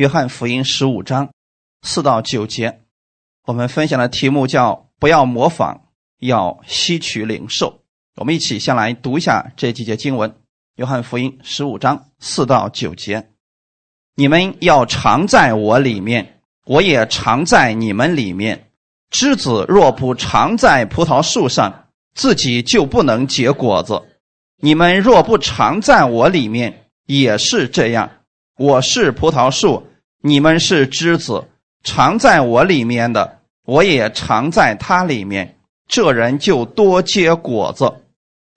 约翰福音十五章四到九节，我们分享的题目叫“不要模仿，要吸取领受”。我们一起先来读一下这几节经文：约翰福音十五章四到九节，你们要常在我里面，我也常在你们里面。枝子若不常在葡萄树上，自己就不能结果子。你们若不常在我里面，也是这样。我是葡萄树，你们是枝子。常在我里面的，我也常在他里面。这人就多结果子，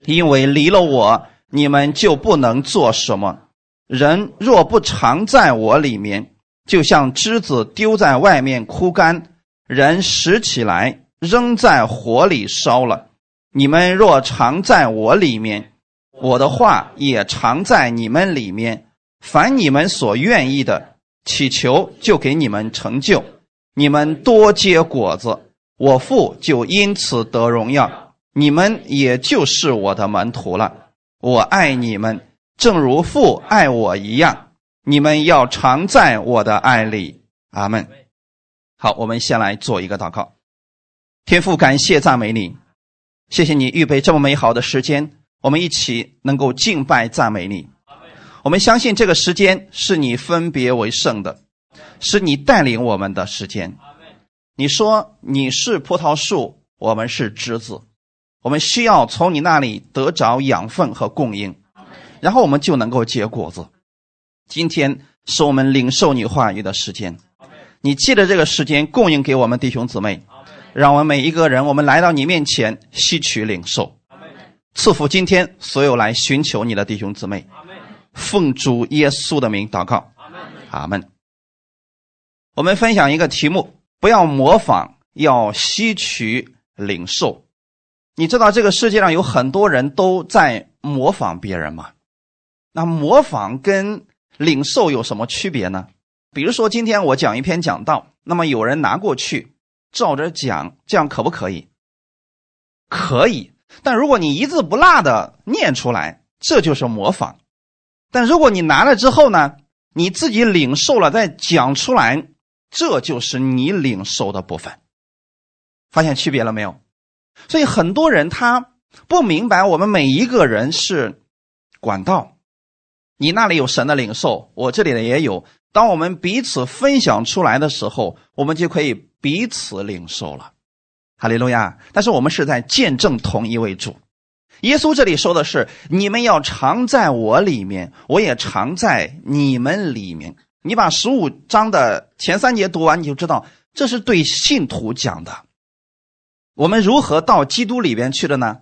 因为离了我，你们就不能做什么。人若不常在我里面，就像枝子丢在外面枯干，人拾起来扔在火里烧了。你们若常在我里面，我的话也常在你们里面。凡你们所愿意的，祈求就给你们成就。你们多结果子，我父就因此得荣耀。你们也就是我的门徒了。我爱你们，正如父爱我一样。你们要常在我的爱里。阿门。好，我们先来做一个祷告。天父，感谢赞美你，谢谢你预备这么美好的时间，我们一起能够敬拜赞美你。我们相信这个时间是你分别为圣的，是你带领我们的时间。你说你是葡萄树，我们是枝子，我们需要从你那里得着养分和供应，然后我们就能够结果子。今天是我们领受你话语的时间，你借着这个时间供应给我们弟兄姊妹，让我们每一个人，我们来到你面前吸取领受，赐福今天所有来寻求你的弟兄姊妹。奉主耶稣的名祷告，阿门。我们分享一个题目：不要模仿，要吸取领受。你知道这个世界上有很多人都在模仿别人吗？那模仿跟领受有什么区别呢？比如说，今天我讲一篇讲道，那么有人拿过去照着讲，这样可不可以？可以。但如果你一字不落的念出来，这就是模仿。但如果你拿了之后呢，你自己领受了再讲出来，这就是你领受的部分。发现区别了没有？所以很多人他不明白，我们每一个人是管道，你那里有神的领受，我这里的也有。当我们彼此分享出来的时候，我们就可以彼此领受了。哈利路亚！但是我们是在见证同一位主。耶稣这里说的是：“你们要常在我里面，我也常在你们里面。”你把十五章的前三节读完，你就知道这是对信徒讲的。我们如何到基督里边去的呢？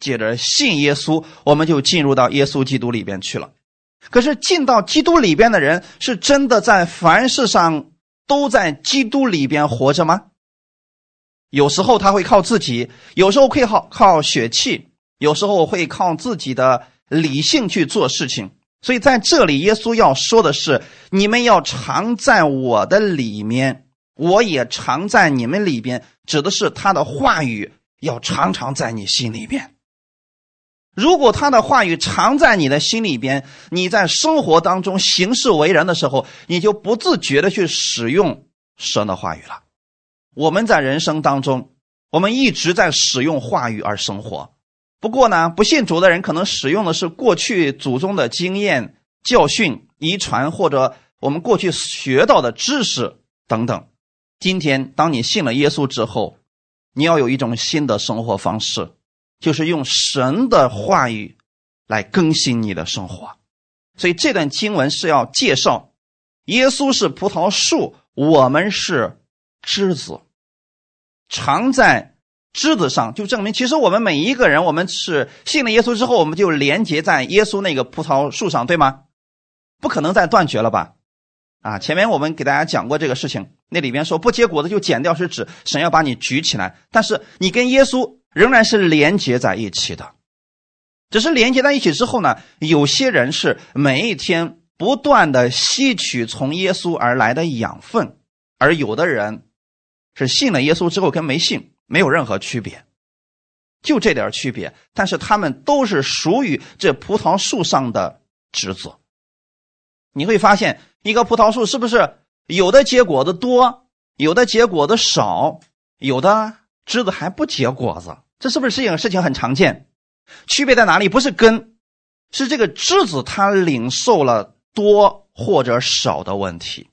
接着信耶稣，我们就进入到耶稣基督里边去了。可是进到基督里边的人，是真的在凡事上都在基督里边活着吗？有时候他会靠自己，有时候会靠靠血气。有时候会靠自己的理性去做事情，所以在这里，耶稣要说的是：你们要常在我的里面，我也常在你们里边。指的是他的话语要常常在你心里边。如果他的话语常在你的心里边，你在生活当中行事为人的时候，你就不自觉的去使用神的话语了。我们在人生当中，我们一直在使用话语而生活。不过呢，不信主的人可能使用的是过去祖宗的经验、教训、遗传，或者我们过去学到的知识等等。今天，当你信了耶稣之后，你要有一种新的生活方式，就是用神的话语来更新你的生活。所以这段经文是要介绍，耶稣是葡萄树，我们是枝子，常在。枝子上就证明，其实我们每一个人，我们是信了耶稣之后，我们就连接在耶稣那个葡萄树上，对吗？不可能再断绝了吧？啊，前面我们给大家讲过这个事情，那里边说不结果子就剪掉，是指神要把你举起来，但是你跟耶稣仍然是连接在一起的，只是连接在一起之后呢，有些人是每一天不断的吸取从耶稣而来的养分，而有的人是信了耶稣之后跟没信。没有任何区别，就这点区别。但是他们都是属于这葡萄树上的枝子。你会发现，一棵葡萄树是不是有的结果子多，有的结果子少，有的枝子还不结果子？这是不是事情事情很常见？区别在哪里？不是根，是这个枝子它领受了多或者少的问题。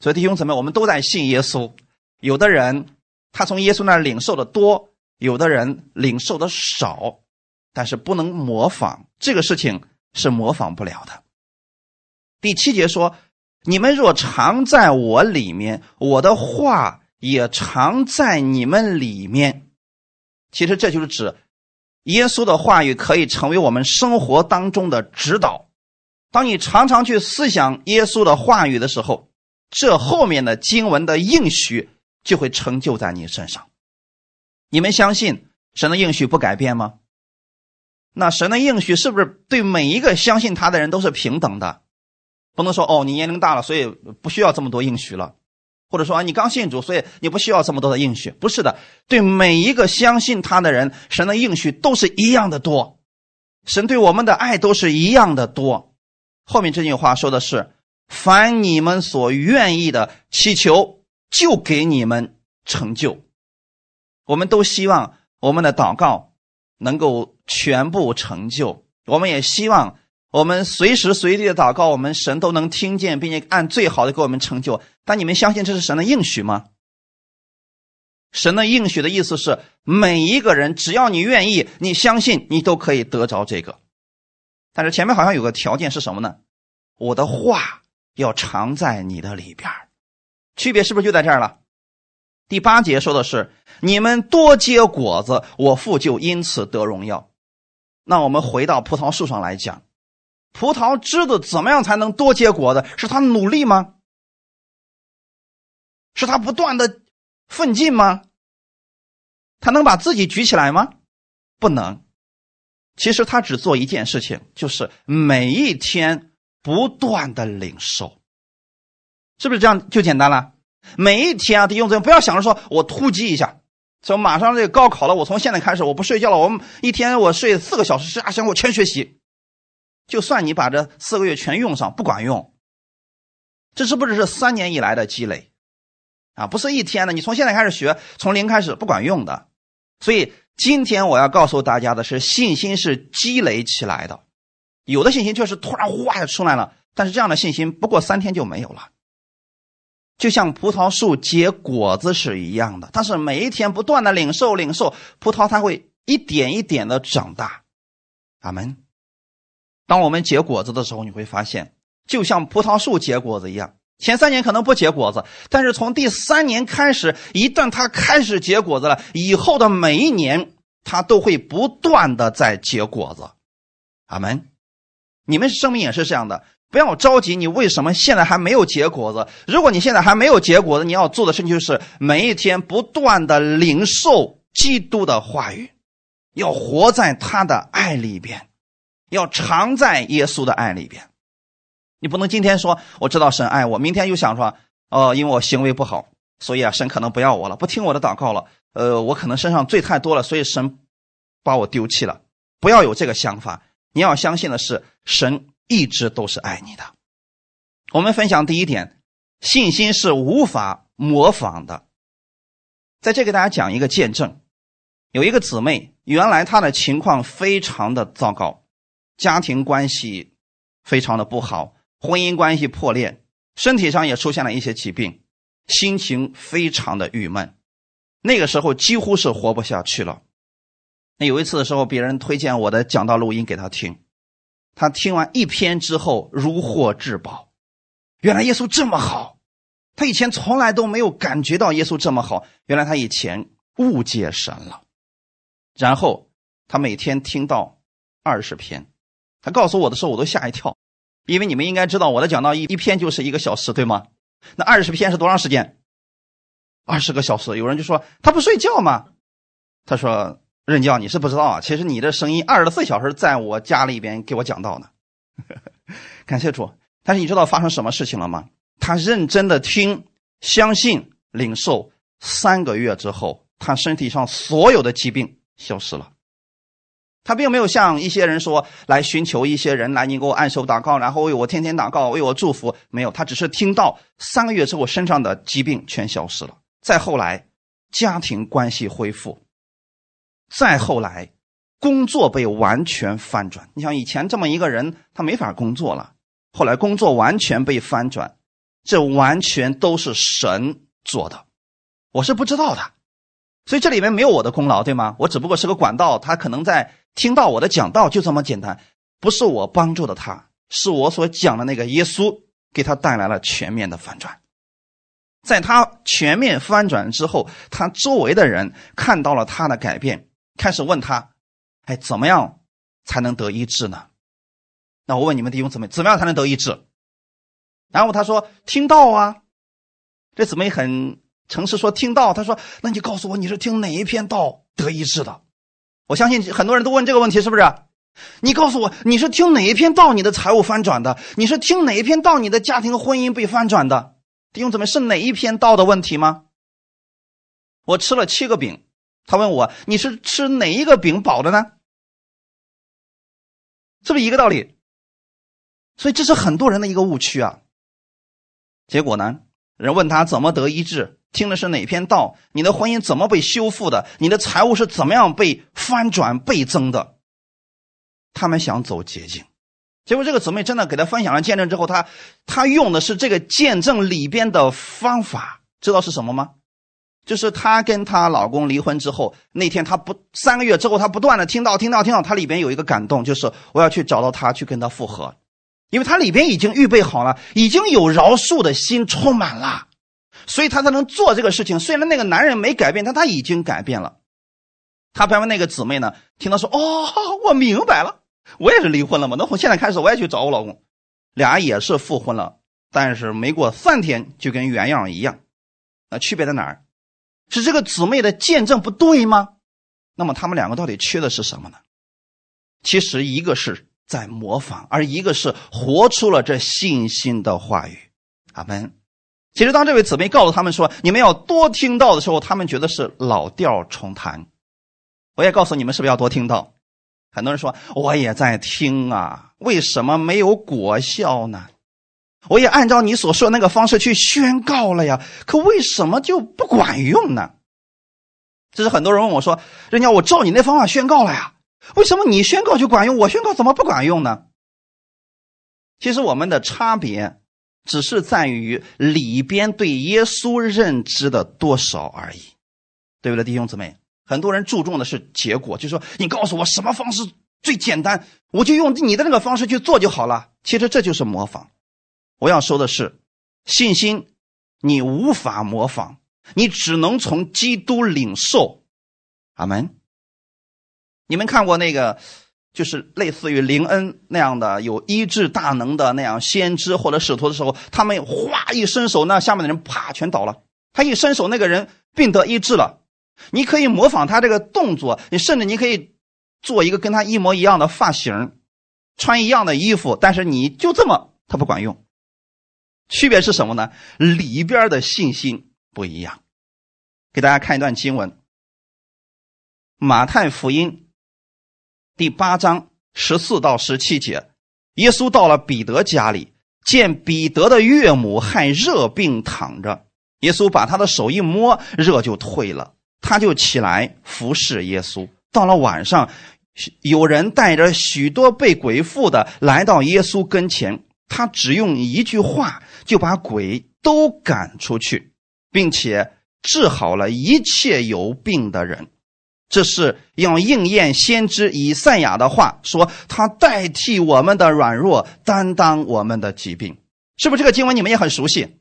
所以弟兄姊妹，我们都在信耶稣。有的人他从耶稣那领受的多，有的人领受的少，但是不能模仿，这个事情是模仿不了的。第七节说：“你们若常在我里面，我的话也常在你们里面。”其实这就是指耶稣的话语可以成为我们生活当中的指导。当你常常去思想耶稣的话语的时候，这后面的经文的应许就会成就在你身上。你们相信神的应许不改变吗？那神的应许是不是对每一个相信他的人都是平等的？不能说哦，你年龄大了，所以不需要这么多应许了，或者说，你刚信主，所以你不需要这么多的应许。不是的，对每一个相信他的人，神的应许都是一样的多，神对我们的爱都是一样的多。后面这句话说的是：凡你们所愿意的祈求，就给你们成就。我们都希望我们的祷告能够全部成就，我们也希望。我们随时随地的祷告，我们神都能听见，并且按最好的给我们成就。但你们相信这是神的应许吗？神的应许的意思是，每一个人只要你愿意，你相信，你都可以得着这个。但是前面好像有个条件是什么呢？我的话要藏在你的里边区别是不是就在这儿了？第八节说的是，你们多结果子，我父就因此得荣耀。那我们回到葡萄树上来讲。葡萄枝子怎么样才能多结果子？是他努力吗？是他不断的奋进吗？他能把自己举起来吗？不能。其实他只做一件事情，就是每一天不断的领受，是不是这样就简单了？每一天啊，弟兄姊妹，不要想着说我突击一下，说马上这个高考了，我从现在开始我不睡觉了，我一天我睡四个小时，啊行，我全学习。就算你把这四个月全用上，不管用。这是不是是三年以来的积累啊？不是一天的，你从现在开始学，从零开始不管用的。所以今天我要告诉大家的是，信心是积累起来的。有的信心确实突然哗就出来了，但是这样的信心不过三天就没有了。就像葡萄树结果子是一样的，但是每一天不断的领受领受，葡萄它会一点一点的长大。阿门。当我们结果子的时候，你会发现，就像葡萄树结果子一样，前三年可能不结果子，但是从第三年开始，一旦它开始结果子了，以后的每一年，它都会不断的在结果子。阿门。你们生命也是这样的，不要着急。你为什么现在还没有结果子？如果你现在还没有结果子，你要做的事情就是每一天不断的领受基督的话语，要活在他的爱里边。要常在耶稣的爱里边，你不能今天说我知道神爱我，明天又想说哦，因为我行为不好，所以啊，神可能不要我了，不听我的祷告了。呃，我可能身上罪太多了，所以神把我丢弃了。不要有这个想法，你要相信的是，神一直都是爱你的。我们分享第一点，信心是无法模仿的。在这给大家讲一个见证，有一个姊妹，原来她的情况非常的糟糕。家庭关系非常的不好，婚姻关系破裂，身体上也出现了一些疾病，心情非常的郁闷。那个时候几乎是活不下去了。那有一次的时候，别人推荐我的讲道录音给他听，他听完一篇之后如获至宝。原来耶稣这么好，他以前从来都没有感觉到耶稣这么好。原来他以前误解神了。然后他每天听到二十篇。他告诉我的时候，我都吓一跳，因为你们应该知道，我的讲道一一篇就是一个小时，对吗？那二十篇是多长时间？二十个小时。有人就说他不睡觉吗？他说任教你是不知道啊，其实你的声音二十四小时在我家里边给我讲道呢。感谢主。但是你知道发生什么事情了吗？他认真的听、相信、领受，三个月之后，他身体上所有的疾病消失了。他并没有像一些人说来寻求一些人来你给我按手祷告，然后为我天天祷告，为我祝福。没有，他只是听到三个月之后身上的疾病全消失了。再后来，家庭关系恢复。再后来，工作被完全翻转。你想以前这么一个人，他没法工作了。后来工作完全被翻转，这完全都是神做的，我是不知道的。所以这里面没有我的功劳，对吗？我只不过是个管道，他可能在。听到我的讲道就这么简单，不是我帮助的他，是我所讲的那个耶稣给他带来了全面的翻转。在他全面翻转之后，他周围的人看到了他的改变，开始问他：“哎，怎么样才能得医治呢？”那我问你们弟兄姊妹，怎么样才能得医治？然后他说：“听到啊。”这姊妹很诚实说：“听到。”他说：“那你告诉我，你是听哪一篇道得医治的？”我相信很多人都问这个问题，是不是？你告诉我，你是听哪一篇道你的财务翻转的？你是听哪一篇道你的家庭婚姻被翻转的？弟兄姊妹，是哪一篇道的问题吗？我吃了七个饼，他问我你是吃哪一个饼饱的呢？是不是一个道理？所以这是很多人的一个误区啊。结果呢，人问他怎么得医治？听的是哪篇道？你的婚姻怎么被修复的？你的财务是怎么样被翻转倍增的？他们想走捷径，结果这个姊妹真的给他分享了见证之后，他他用的是这个见证里边的方法，知道是什么吗？就是她跟她老公离婚之后，那天她不三个月之后，她不断的听到听到听到，她里边有一个感动，就是我要去找到他去跟他复合，因为他里边已经预备好了，已经有饶恕的心充满了。所以他才能做这个事情。虽然那个男人没改变，但他已经改变了。他旁边那个姊妹呢，听到说：“哦，我明白了，我也是离婚了嘛。那从现在开始，我也去找我老公，俩也是复婚了。但是没过三天，就跟原样一样。那区别在哪儿？是这个姊妹的见证不对吗？那么他们两个到底缺的是什么呢？其实一个是在模仿，而一个是活出了这信心的话语。阿门。其实，当这位姊妹告诉他们说：“你们要多听到的时候，他们觉得是老调重弹。”我也告诉你们，是不是要多听到？很多人说：“我也在听啊，为什么没有果效呢？”我也按照你所说那个方式去宣告了呀，可为什么就不管用呢？这是很多人问我说：“人家我照你那方法宣告了呀，为什么你宣告就管用，我宣告怎么不管用呢？”其实我们的差别。只是在于里边对耶稣认知的多少而已，对不对，弟兄姊妹？很多人注重的是结果，就说你告诉我什么方式最简单，我就用你的那个方式去做就好了。其实这就是模仿。我要说的是，信心你无法模仿，你只能从基督领受。阿门。你们看过那个？就是类似于灵恩那样的有医治大能的那样先知或者使徒的时候，他们哗一伸手，那下面的人啪全倒了。他一伸手，那个人病得医治了。你可以模仿他这个动作，你甚至你可以做一个跟他一模一样的发型，穿一样的衣服，但是你就这么，他不管用。区别是什么呢？里边的信心不一样。给大家看一段经文，《马太福音》。第八章十四到十七节，耶稣到了彼得家里，见彼得的岳母害热病躺着，耶稣把他的手一摸，热就退了，他就起来服侍耶稣。到了晚上，有人带着许多被鬼附的来到耶稣跟前，他只用一句话就把鬼都赶出去，并且治好了一切有病的人。这是要应验先知以赛亚的话，说他代替我们的软弱，担当我们的疾病，是不是这个经文你们也很熟悉？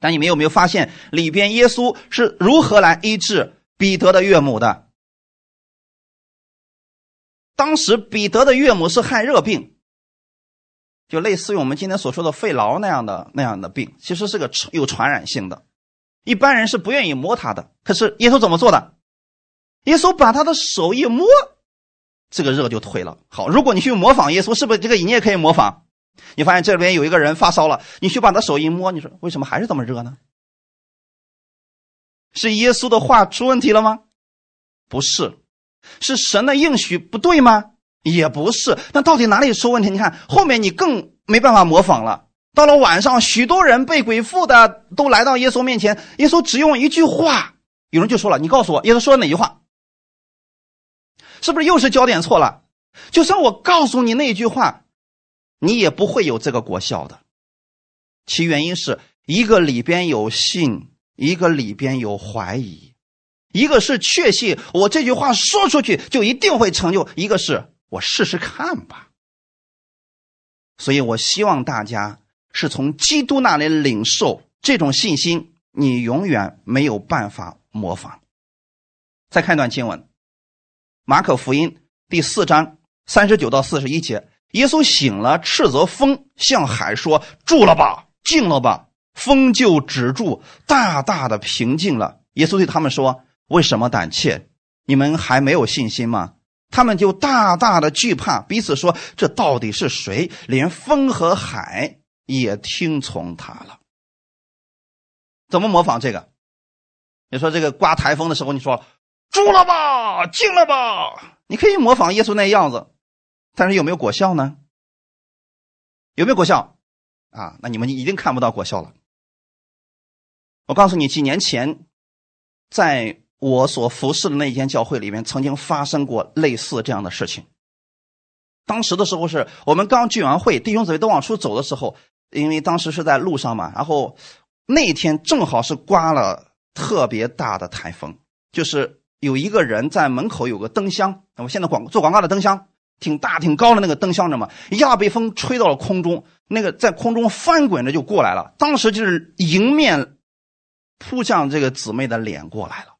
但你们有没有发现里边耶稣是如何来医治彼得的岳母的？当时彼得的岳母是害热病，就类似于我们今天所说的肺痨那样的那样的病，其实是个有传染性的，一般人是不愿意摸他的。可是耶稣怎么做的？耶稣把他的手一摸，这个热就退了。好，如果你去模仿耶稣，是不是这个你也可以模仿？你发现这边有一个人发烧了，你去把他手一摸，你说为什么还是这么热呢？是耶稣的话出问题了吗？不是，是神的应许不对吗？也不是。那到底哪里出问题？你看后面你更没办法模仿了。到了晚上，许多人被鬼附的都来到耶稣面前，耶稣只用一句话，有人就说了：“你告诉我，耶稣说哪句话？是不是又是焦点错了？就算我告诉你那句话，你也不会有这个果效的。其原因是一个里边有信，一个里边有怀疑，一个是确信我这句话说出去就一定会成就，一个是我试试看吧。所以我希望大家。”是从基督那里领受这种信心，你永远没有办法模仿。再看一段经文，《马可福音》第四章三十九到四十一节，耶稣醒了，斥责风，向海说：“住了吧，静了吧。”风就止住，大大的平静了。耶稣对他们说：“为什么胆怯？你们还没有信心吗？”他们就大大的惧怕，彼此说：“这到底是谁？连风和海？”也听从他了。怎么模仿这个？你说这个刮台风的时候，你说住了吧，静了吧，你可以模仿耶稣那样子，但是有没有果效呢？有没有果效？啊，那你们一定看不到果效了。我告诉你，几年前，在我所服侍的那间教会里面，曾经发生过类似这样的事情。当时的时候是我们刚聚完会，弟兄姊妹都往出走的时候。因为当时是在路上嘛，然后那天正好是刮了特别大的台风，就是有一个人在门口有个灯箱，我现在广做广告的灯箱，挺大挺高的那个灯箱着嘛，一下被风吹到了空中，那个在空中翻滚着就过来了，当时就是迎面扑向这个姊妹的脸过来了，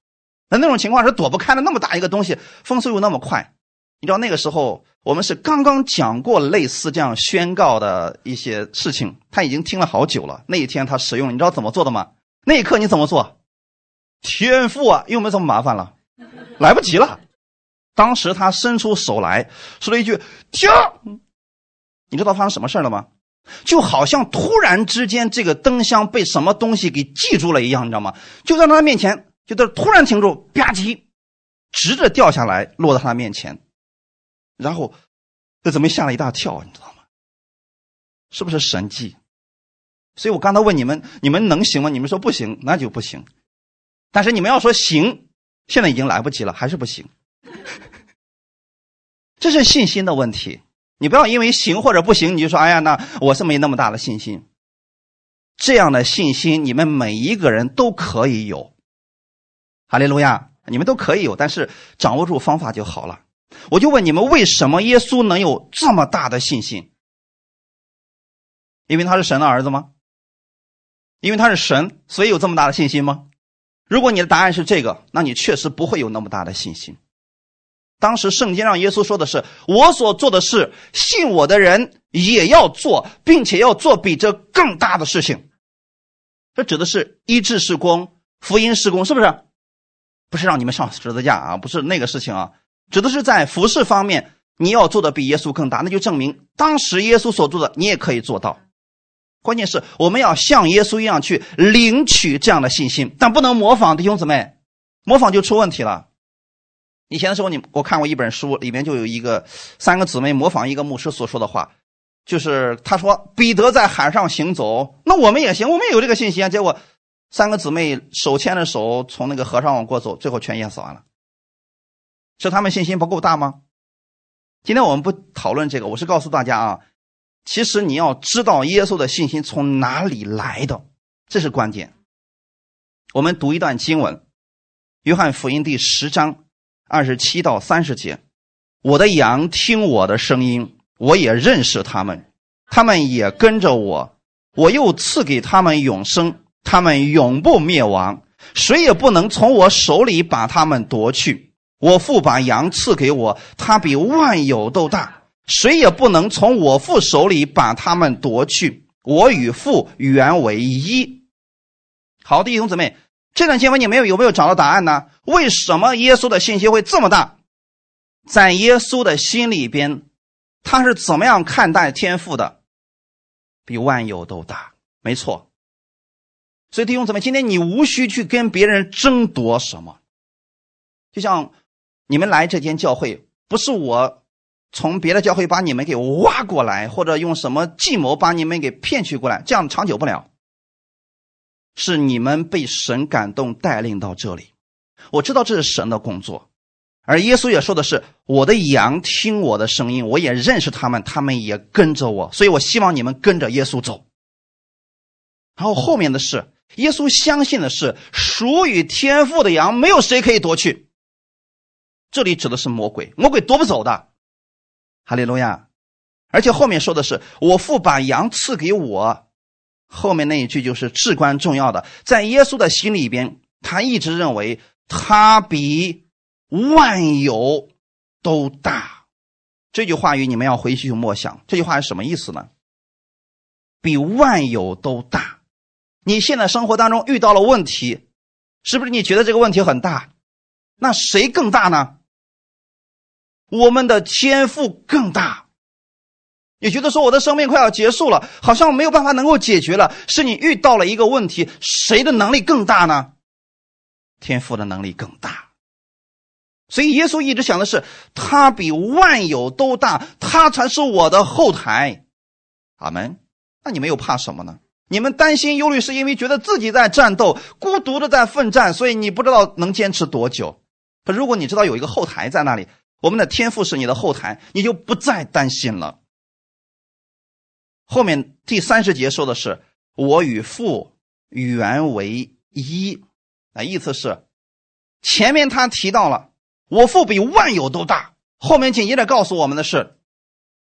那那种情况是躲不开的，那么大一个东西，风速又那么快，你知道那个时候。我们是刚刚讲过类似这样宣告的一些事情，他已经听了好久了。那一天他使用，你知道怎么做的吗？那一刻你怎么做？天赋啊，又没这么麻烦了，来不及了。当时他伸出手来说了一句“停”，你知道发生什么事了吗？就好像突然之间这个灯箱被什么东西给记住了一样，你知道吗？就在他面前，就在突然停住，吧唧，直着掉下来，落到他面前。然后，这怎么吓了一大跳？你知道吗？是不是神迹？所以我刚才问你们，你们能行吗？你们说不行，那就不行。但是你们要说行，现在已经来不及了，还是不行。这是信心的问题。你不要因为行或者不行，你就说：“哎呀，那我是没那么大的信心。”这样的信心，你们每一个人都可以有。哈利路亚，你们都可以有，但是掌握住方法就好了。我就问你们，为什么耶稣能有这么大的信心？因为他是神的儿子吗？因为他是神，所以有这么大的信心吗？如果你的答案是这个，那你确实不会有那么大的信心。当时圣经让耶稣说的是：“我所做的事，信我的人也要做，并且要做比这更大的事情。”这指的是医治施工、福音施工，是不是？不是让你们上十字架啊，不是那个事情啊。指的是在服饰方面，你要做的比耶稣更大，那就证明当时耶稣所做的，你也可以做到。关键是我们要像耶稣一样去领取这样的信心，但不能模仿弟兄姊妹，模仿就出问题了。以前的时候，你我看过一本书，里面就有一个三个姊妹模仿一个牧师所说的话，就是他说彼得在海上行走，那我们也行，我们也有这个信心啊。结果三个姊妹手牵着手从那个河上往过走，最后全淹死完了。是他们信心不够大吗？今天我们不讨论这个，我是告诉大家啊，其实你要知道耶稣的信心从哪里来的，这是关键。我们读一段经文，《约翰福音》第十章二十七到三十节：“我的羊听我的声音，我也认识他们，他们也跟着我，我又赐给他们永生，他们永不灭亡，谁也不能从我手里把他们夺去。”我父把羊赐给我，他比万有都大，谁也不能从我父手里把他们夺去。我与父原为一。好的，弟兄姊妹，这段经文你们有没有找到答案呢？为什么耶稣的信心会这么大？在耶稣的心里边，他是怎么样看待天赋的？比万有都大，没错。所以弟兄姊妹，今天你无需去跟别人争夺什么，就像。你们来这间教会，不是我从别的教会把你们给挖过来，或者用什么计谋把你们给骗取过来，这样长久不了。是你们被神感动带领到这里，我知道这是神的工作，而耶稣也说的是：“我的羊听我的声音，我也认识他们，他们也跟着我。”所以，我希望你们跟着耶稣走。然后后面的是，耶稣相信的是属于天父的羊，没有谁可以夺去。这里指的是魔鬼，魔鬼夺不走的。哈利路亚！而且后面说的是：“我父把羊赐给我。”后面那一句就是至关重要的，在耶稣的心里边，他一直认为他比万有都大。这句话语你们要回去去默想。这句话是什么意思呢？比万有都大。你现在生活当中遇到了问题，是不是你觉得这个问题很大？那谁更大呢？我们的天赋更大。也觉得说我的生命快要结束了，好像没有办法能够解决了。是你遇到了一个问题，谁的能力更大呢？天赋的能力更大。所以耶稣一直想的是，他比万有都大，他才是我的后台。阿门。那你们又怕什么呢？你们担心忧虑，是因为觉得自己在战斗，孤独的在奋战，所以你不知道能坚持多久。可如果你知道有一个后台在那里，我们的天赋是你的后台，你就不再担心了。后面第三十节说的是“我与父原为一”，啊，意思是前面他提到了我父比万有都大，后面紧接着告诉我们的是，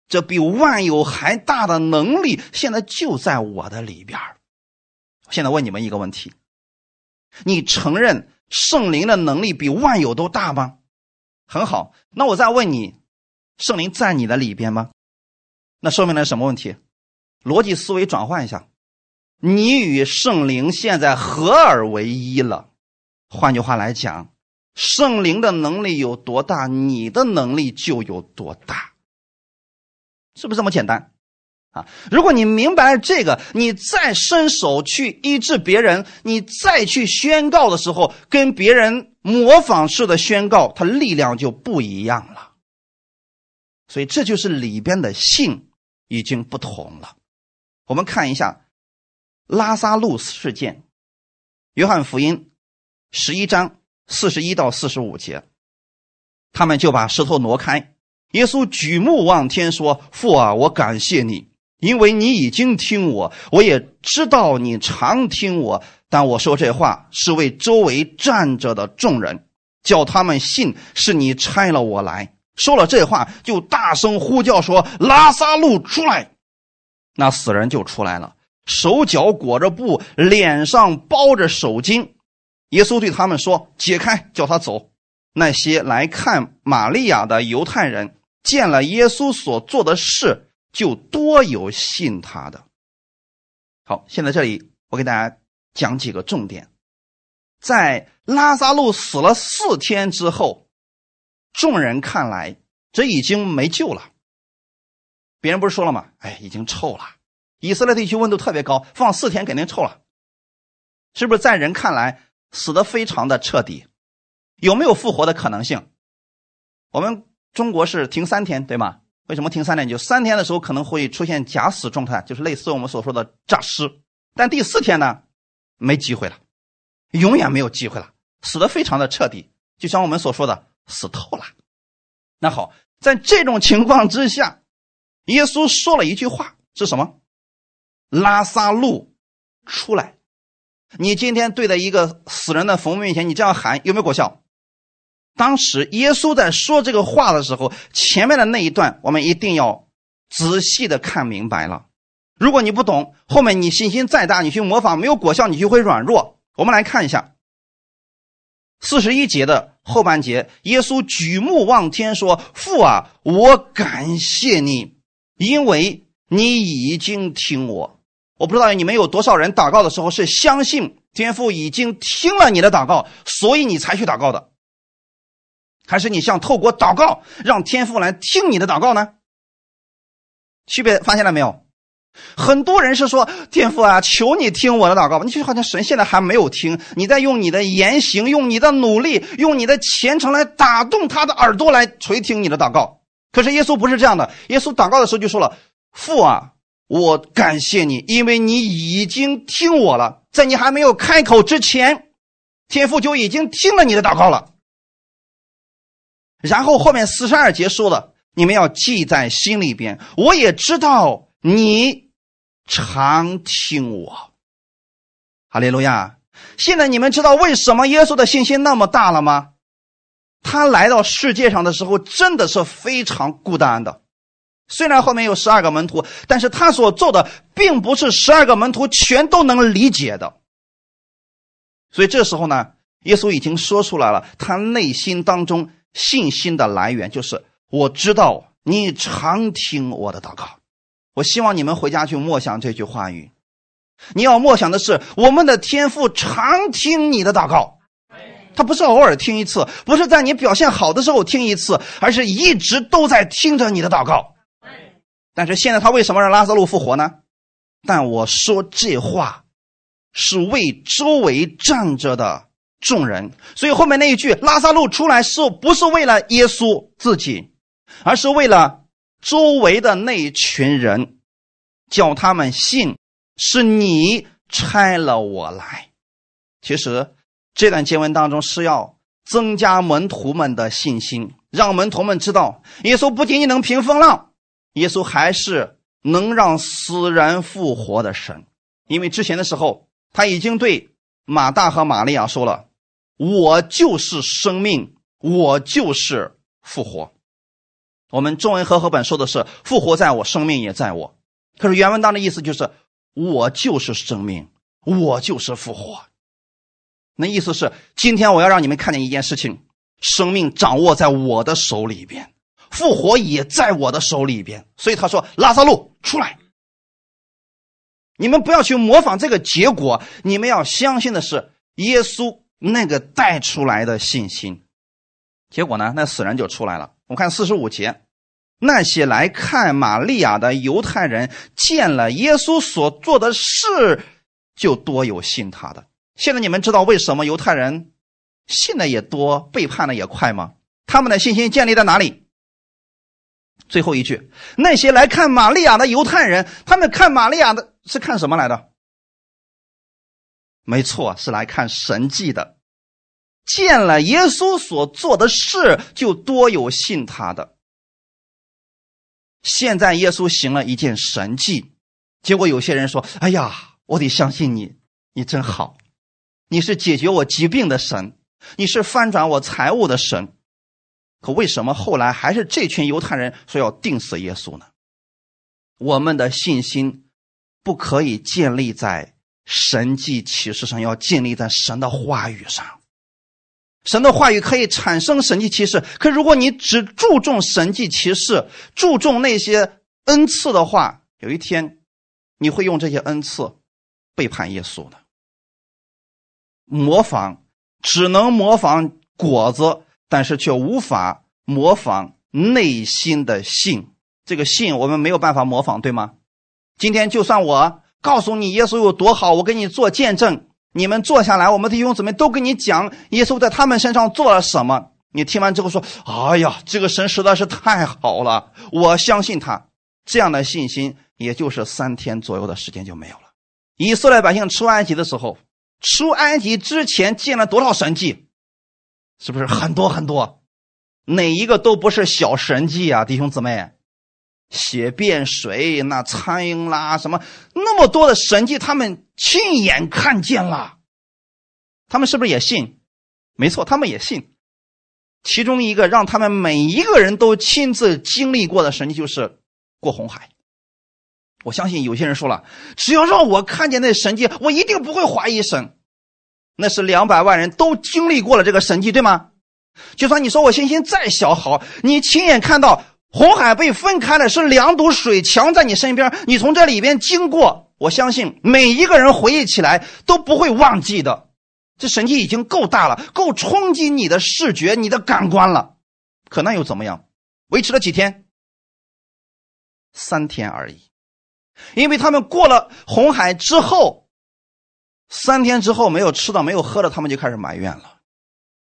这比万有还大的能力现在就在我的里边现在问你们一个问题：你承认圣灵的能力比万有都大吗？很好，那我再问你，圣灵在你的里边吗？那说明了什么问题？逻辑思维转换一下，你与圣灵现在合而为一了。换句话来讲，圣灵的能力有多大，你的能力就有多大，是不是这么简单？啊，如果你明白了这个，你再伸手去医治别人，你再去宣告的时候，跟别人模仿式的宣告，它力量就不一样了。所以这就是里边的性已经不同了。我们看一下拉萨路事件，约翰福音十一章四十一到四十五节，他们就把石头挪开。耶稣举目望天说：“父啊，我感谢你，因为你已经听我，我也知道你常听我。但我说这话是为周围站着的众人，叫他们信是你差了我来。”说了这话，就大声呼叫说：“拉萨路出来！”那死人就出来了，手脚裹着布，脸上包着手巾。耶稣对他们说：“解开，叫他走。”那些来看玛利亚的犹太人见了耶稣所做的事，就多有信他的。好，现在这里我给大家讲几个重点。在拉萨路死了四天之后，众人看来这已经没救了。别人不是说了吗？哎，已经臭了。以色列地区温度特别高，放四天肯定臭了，是不是？在人看来，死的非常的彻底，有没有复活的可能性？我们中国是停三天，对吗？为什么停三天？就三天的时候可能会出现假死状态，就是类似我们所说的诈尸。但第四天呢，没机会了，永远没有机会了，死的非常的彻底，就像我们所说的死透了。那好，在这种情况之下。耶稣说了一句话是什么？拉萨路出来！你今天对着一个死人的坟墓面前，你这样喊有没有果效？当时耶稣在说这个话的时候，前面的那一段我们一定要仔细的看明白了。如果你不懂，后面你信心再大，你去模仿没有果效，你就会软弱。我们来看一下四十一节的后半节，耶稣举目望天说：“父啊，我感谢你。”因为你已经听我，我不知道你们有多少人祷告的时候是相信天父已经听了你的祷告，所以你才去祷告的，还是你向透过祷告让天父来听你的祷告呢？区别发现了没有？很多人是说：“天父啊，求你听我的祷告吧。”你就好像神现在还没有听，你在用你的言行、用你的努力、用你的虔诚来打动他的耳朵，来垂听你的祷告。可是耶稣不是这样的，耶稣祷告的时候就说了：“父啊，我感谢你，因为你已经听我了，在你还没有开口之前，天父就已经听了你的祷告了。”然后后面四十二节说了：“你们要记在心里边，我也知道你常听我。”哈利路亚！现在你们知道为什么耶稣的信心那么大了吗？他来到世界上的时候真的是非常孤单的。虽然后面有十二个门徒，但是他所做的并不是十二个门徒全都能理解的。所以这时候呢，耶稣已经说出来了，他内心当中。信心的来源就是我知道你常听我的祷告，我希望你们回家去默想这句话语。你要默想的是我们的天父常听你的祷告，他不是偶尔听一次，不是在你表现好的时候听一次，而是一直都在听着你的祷告。但是现在他为什么让拉萨路复活呢？但我说这话是为周围站着的。众人，所以后面那一句“拉萨路出来”是不是为了耶稣自己，而是为了周围的那一群人，叫他们信是你差了我来。其实这段经文当中是要增加门徒们的信心，让门徒们知道，耶稣不仅仅能平风浪，耶稣还是能让死人复活的神。因为之前的时候，他已经对马大和玛利亚说了。我就是生命，我就是复活。我们中文和合本说的是“复活在我，生命也在我”。可是原文当的意思就是“我就是生命，我就是复活”。那意思是，今天我要让你们看见一件事情：生命掌握在我的手里边，复活也在我的手里边。所以他说：“拉萨路出来！”你们不要去模仿这个结果，你们要相信的是耶稣。那个带出来的信心，结果呢？那死人就出来了。我看四十五节，那些来看玛利亚的犹太人见了耶稣所做的事，就多有信他的。现在你们知道为什么犹太人信的也多，背叛的也快吗？他们的信心建立在哪里？最后一句，那些来看玛利亚的犹太人，他们看玛利亚的是看什么来的？没错，是来看神迹的。见了耶稣所做的事，就多有信他的。现在耶稣行了一件神迹，结果有些人说：“哎呀，我得相信你，你真好，你是解决我疾病的神，你是翻转我财务的神。”可为什么后来还是这群犹太人说要定死耶稣呢？我们的信心不可以建立在。神迹启示上要建立在神的话语上，神的话语可以产生神迹启示。可如果你只注重神迹启示，注重那些恩赐的话，有一天你会用这些恩赐背叛耶稣的。模仿只能模仿果子，但是却无法模仿内心的信。这个信我们没有办法模仿，对吗？今天就算我。告诉你耶稣有多好，我给你做见证。你们坐下来，我们的弟兄姊妹都跟你讲耶稣在他们身上做了什么。你听完之后说：“哎呀，这个神实在是太好了，我相信他。”这样的信心，也就是三天左右的时间就没有了。以色列百姓出埃及的时候，出埃及之前见了多少神迹？是不是很多很多？哪一个都不是小神迹啊，弟兄姊妹。血变水，那苍蝇啦，什么那么多的神迹，他们亲眼看见了，他们是不是也信？没错，他们也信。其中一个让他们每一个人都亲自经历过的神迹，就是过红海。我相信有些人说了，只要让我看见那神迹，我一定不会怀疑神。那是两百万人都经历过了这个神迹，对吗？就算你说我信心再小，好，你亲眼看到。红海被分开了，是两堵水墙在你身边，你从这里边经过，我相信每一个人回忆起来都不会忘记的。这神迹已经够大了，够冲击你的视觉、你的感官了。可那又怎么样？维持了几天？三天而已。因为他们过了红海之后，三天之后没有吃的、没有喝的，他们就开始埋怨了。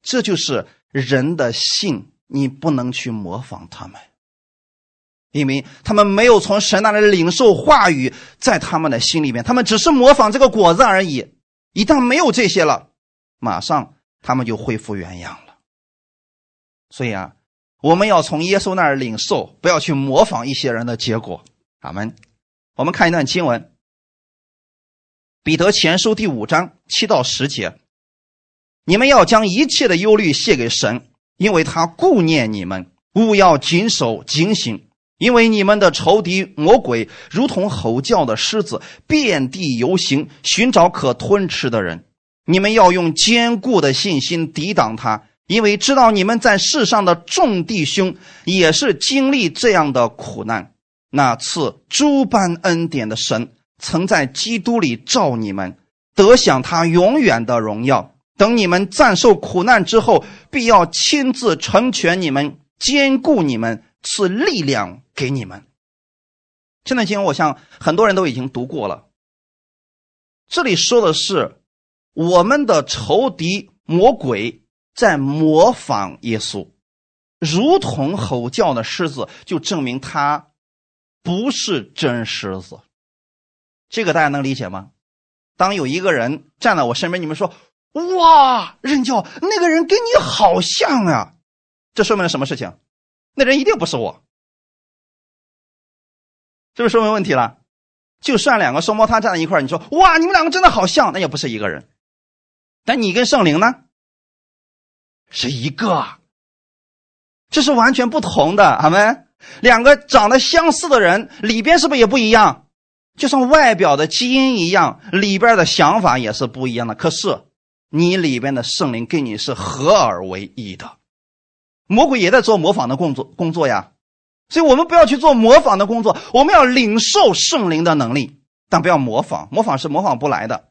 这就是人的性，你不能去模仿他们，因为他们没有从神那里领受话语，在他们的心里面，他们只是模仿这个果子而已。一旦没有这些了，马上他们就恢复原样了。所以啊，我们要从耶稣那儿领受，不要去模仿一些人的结果。阿门。我们看一段经文，《彼得前书》第五章七到十节：你们要将一切的忧虑卸给神，因为他顾念你们。勿要谨守警醒，因为你们的仇敌魔鬼如同吼叫的狮子，遍地游行，寻找可吞吃的人。你们要用坚固的信心抵挡他，因为知道你们在世上的众弟兄也是经历这样的苦难。那次诸般恩典的神，曾在基督里召你们，得享他永远的荣耀。等你们暂受苦难之后，必要亲自成全你们，兼顾你们，赐力量给你们。现在经文，我想很多人都已经读过了。这里说的是我们的仇敌魔鬼在模仿耶稣，如同吼叫的狮子，就证明他。不是真狮子，这个大家能理解吗？当有一个人站在我身边，你们说：“哇，任教那个人跟你好像啊！”这说明了什么事情？那人一定不是我，是不是说明问题了？就算两个双胞胎站在一块你说：“哇，你们两个真的好像！”那也不是一个人。但你跟圣灵呢，是一个，这是完全不同的，好没？两个长得相似的人，里边是不是也不一样？就像外表的基因一样，里边的想法也是不一样的。可是你里边的圣灵跟你是合而为一的。魔鬼也在做模仿的工作工作呀，所以我们不要去做模仿的工作，我们要领受圣灵的能力，但不要模仿，模仿是模仿不来的。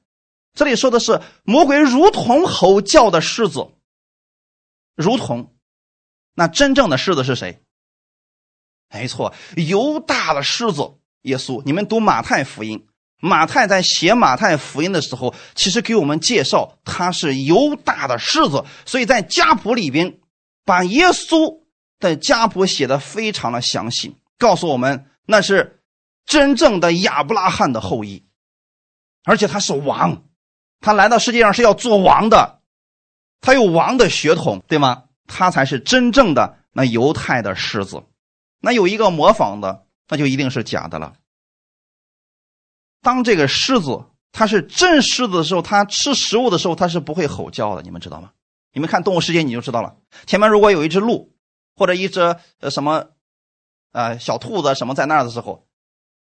这里说的是魔鬼如同吼叫的狮子，如同那真正的狮子是谁？没错，犹大的狮子耶稣。你们读马太福音，马太在写马太福音的时候，其实给我们介绍他是犹大的狮子，所以在家谱里边把耶稣的家谱写的非常的详细，告诉我们那是真正的亚伯拉罕的后裔，而且他是王，他来到世界上是要做王的，他有王的血统，对吗？他才是真正的那犹太的狮子。那有一个模仿的，那就一定是假的了。当这个狮子它是真狮子的时候，它吃食物的时候，它是不会吼叫的。你们知道吗？你们看《动物世界》你就知道了。前面如果有一只鹿或者一只呃什么呃小兔子什么在那儿的时候，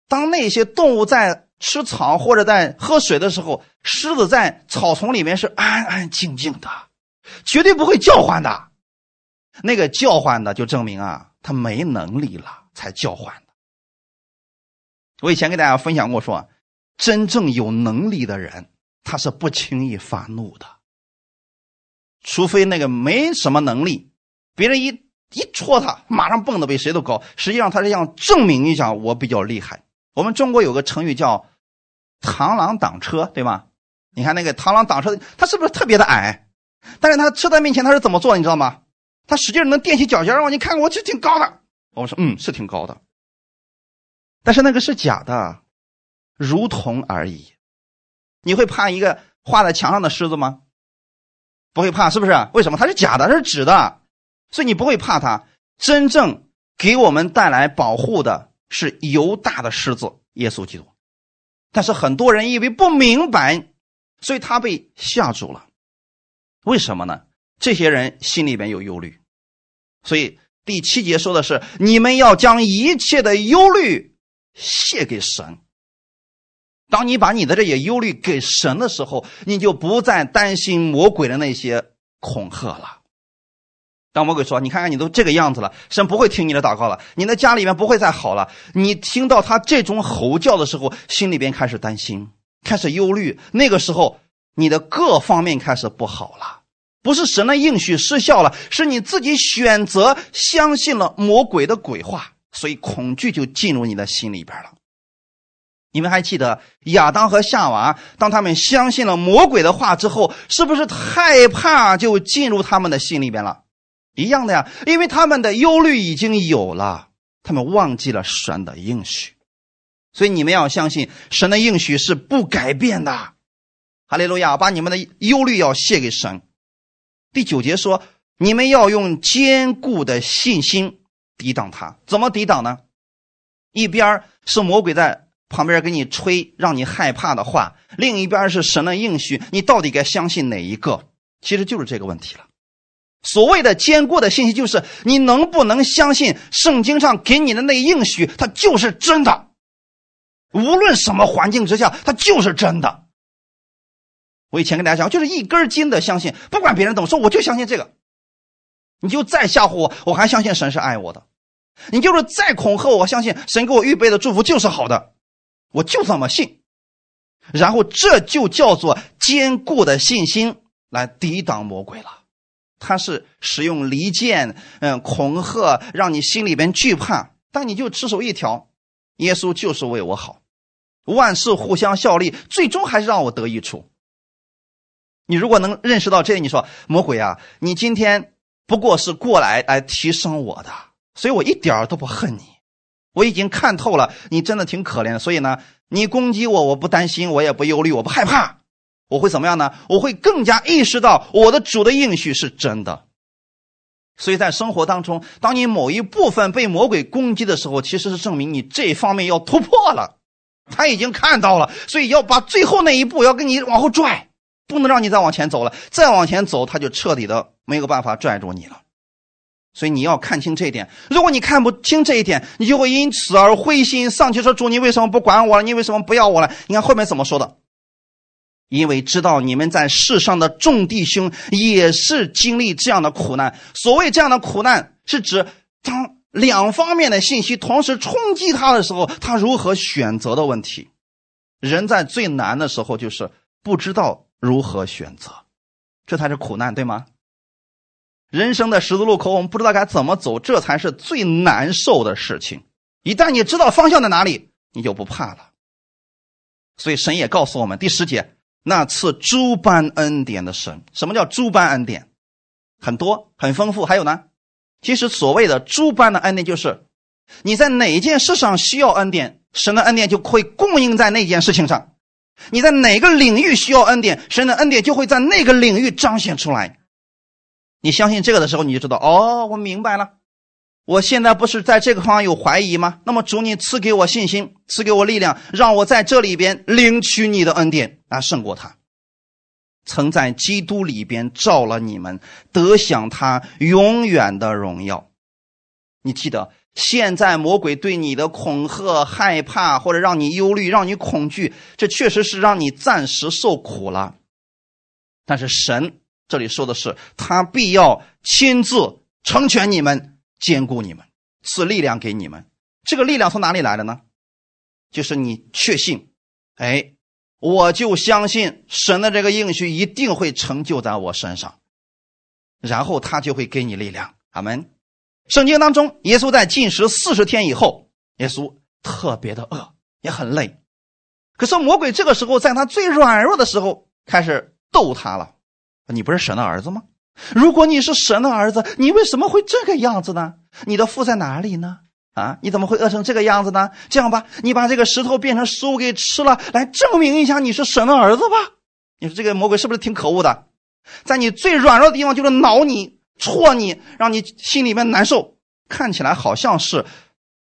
当那些动物在吃草或者在喝水的时候，狮子在草丛里面是安安静静的，绝对不会叫唤的。那个叫唤的就证明啊。他没能力了，才叫唤的。我以前给大家分享过，说真正有能力的人，他是不轻易发怒的，除非那个没什么能力，别人一一戳他，马上蹦的比谁都高。实际上他是想证明一下我比较厉害。我们中国有个成语叫“螳螂挡车”，对吗？你看那个螳螂挡车，他是不是特别的矮？但是他车在面前他是怎么做？你知道吗？他使劲能踮起脚尖让你看，我这挺高的。我说，嗯，是挺高的，但是那个是假的，如同而已。你会怕一个画在墙上的狮子吗？不会怕，是不是？为什么？它是假的，它是纸的，所以你不会怕它。真正给我们带来保护的是犹大的狮子耶稣基督。但是很多人因为不明白，所以他被吓住了。为什么呢？这些人心里边有忧虑。所以第七节说的是：你们要将一切的忧虑卸给神。当你把你的这些忧虑给神的时候，你就不再担心魔鬼的那些恐吓了。当魔鬼说：“你看看你都这个样子了，神不会听你的祷告了，你的家里面不会再好了。”你听到他这种吼叫的时候，心里边开始担心，开始忧虑。那个时候，你的各方面开始不好了。不是神的应许失效了，是你自己选择相信了魔鬼的鬼话，所以恐惧就进入你的心里边了。你们还记得亚当和夏娃，当他们相信了魔鬼的话之后，是不是害怕就进入他们的心里边了？一样的呀，因为他们的忧虑已经有了，他们忘记了神的应许。所以你们要相信神的应许是不改变的。哈利路亚！把你们的忧虑要卸给神。第九节说，你们要用坚固的信心抵挡他。怎么抵挡呢？一边是魔鬼在。旁边给你吹让你害怕的话，另一边是神的应许，你到底该相信哪一个？其实就是这个问题了。所谓的坚固的信息，就是你能不能相信圣经上给你的那应许，它就是真的。无论什么环境之下，它就是真的。我以前跟大家讲，就是一根筋的相信，不管别人怎么说，我就相信这个。你就再吓唬我，我还相信神是爱我的。你就是再恐吓我，我相信神给我预备的祝福就是好的。我就这么信，然后这就叫做坚固的信心来抵挡魔鬼了。他是使用离间、嗯恐吓，让你心里边惧怕，但你就只守一条：耶稣就是为我好，万事互相效力，最终还是让我得益处。你如果能认识到这，你说魔鬼啊，你今天不过是过来来提升我的，所以我一点都不恨你。我已经看透了，你真的挺可怜的。所以呢，你攻击我，我不担心，我也不忧虑，我不害怕。我会怎么样呢？我会更加意识到我的主的应许是真的。所以在生活当中，当你某一部分被魔鬼攻击的时候，其实是证明你这方面要突破了。他已经看到了，所以要把最后那一步要跟你往后拽，不能让你再往前走了。再往前走，他就彻底的没有办法拽住你了。所以你要看清这一点。如果你看不清这一点，你就会因此而灰心丧气，说：“主，你为什么不管我了？你为什么不要我了？”你看后面怎么说的？因为知道你们在世上的众弟兄也是经历这样的苦难。所谓这样的苦难，是指当两方面的信息同时冲击他的时候，他如何选择的问题。人在最难的时候，就是不知道如何选择，这才是苦难，对吗？人生的十字路口，我们不知道该怎么走，这才是最难受的事情。一旦你知道方向在哪里，你就不怕了。所以神也告诉我们，第十节，那赐诸般恩典的神，什么叫诸般恩典？很多，很丰富。还有呢，其实所谓的诸般的恩典，就是你在哪件事上需要恩典，神的恩典就会供应在那件事情上；你在哪个领域需要恩典，神的恩典就会在那个领域彰显出来。你相信这个的时候，你就知道哦，我明白了。我现在不是在这个方向有怀疑吗？那么主，你赐给我信心，赐给我力量，让我在这里边领取你的恩典，啊，胜过他。曾在基督里边照了你们，得享他永远的荣耀。你记得，现在魔鬼对你的恐吓、害怕，或者让你忧虑、让你恐惧，这确实是让你暂时受苦了。但是神。这里说的是，他必要亲自成全你们，兼顾你们，赐力量给你们。这个力量从哪里来的呢？就是你确信，哎，我就相信神的这个应许一定会成就在我身上，然后他就会给你力量。阿门。圣经当中，耶稣在禁食四十天以后，耶稣特别的饿，也很累。可是魔鬼这个时候，在他最软弱的时候，开始逗他了。你不是神的儿子吗？如果你是神的儿子，你为什么会这个样子呢？你的父在哪里呢？啊，你怎么会饿成这个样子呢？这样吧，你把这个石头变成食物给吃了，来证明一下你是神的儿子吧。你说这个魔鬼是不是挺可恶的？在你最软弱的地方，就是挠你、戳你，让你心里面难受。看起来好像是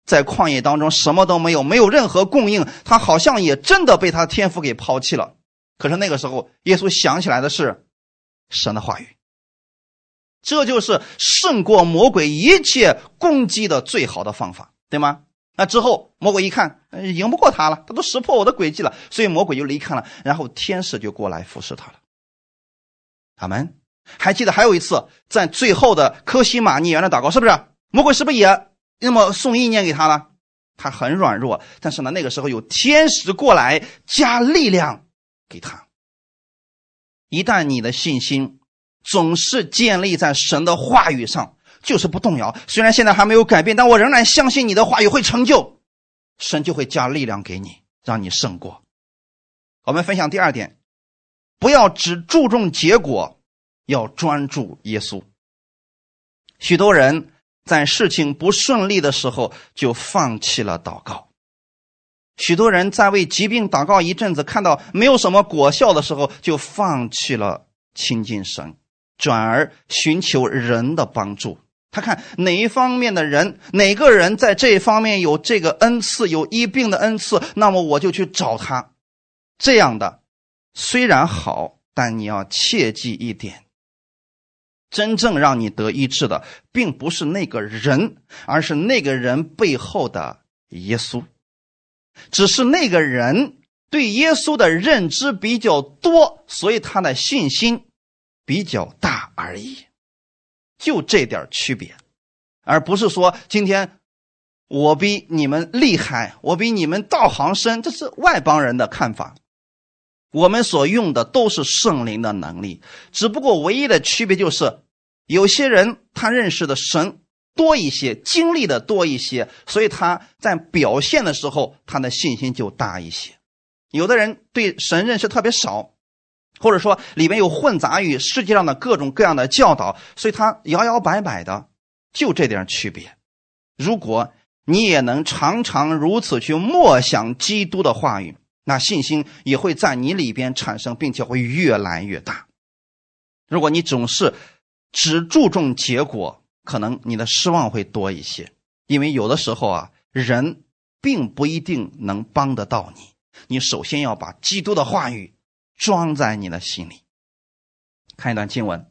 在旷野当中什么都没有，没有任何供应，他好像也真的被他天赋给抛弃了。可是那个时候，耶稣想起来的是。神的话语，这就是胜过魔鬼一切攻击的最好的方法，对吗？那之后魔鬼一看，赢不过他了，他都识破我的诡计了，所以魔鬼就离开了，然后天使就过来服侍他了。阿门。还记得还有一次，在最后的科西玛尼园的祷告，是不是魔鬼是不是也那么送意念给他了？他很软弱，但是呢，那个时候有天使过来加力量给他。一旦你的信心总是建立在神的话语上，就是不动摇。虽然现在还没有改变，但我仍然相信你的话语会成就，神就会加力量给你，让你胜过。我们分享第二点，不要只注重结果，要专注耶稣。许多人在事情不顺利的时候就放弃了祷告，许多人在为疾病祷告一阵子，看到没有什么果效的时候，就放弃了亲近神，转而寻求人的帮助。他看哪一方面的人，哪个人在这方面有这个恩赐，有医病的恩赐，那么我就去找他。这样的虽然好，但你要切记一点：真正让你得医治的，并不是那个人，而是那个人背后的耶稣。只是那个人对耶稣的认知比较多，所以他的信心比较大而已。就这点区别，而不是说今天我比你们厉害，我比你们道行深，这是外邦人的看法。我们所用的都是圣灵的能力，只不过唯一的区别就是，有些人他认识的神多一些，经历的多一些，所以他在表现的时候，他的信心就大一些。有的人对神认识特别少。或者说里面有混杂于世界上的各种各样的教导，所以它摇摇摆摆的，就这点区别。如果你也能常常如此去默想基督的话语，那信心也会在你里边产生，并且会越来越大。如果你总是只注重结果，可能你的失望会多一些，因为有的时候啊，人并不一定能帮得到你。你首先要把基督的话语。装在你的心里。看一段经文，《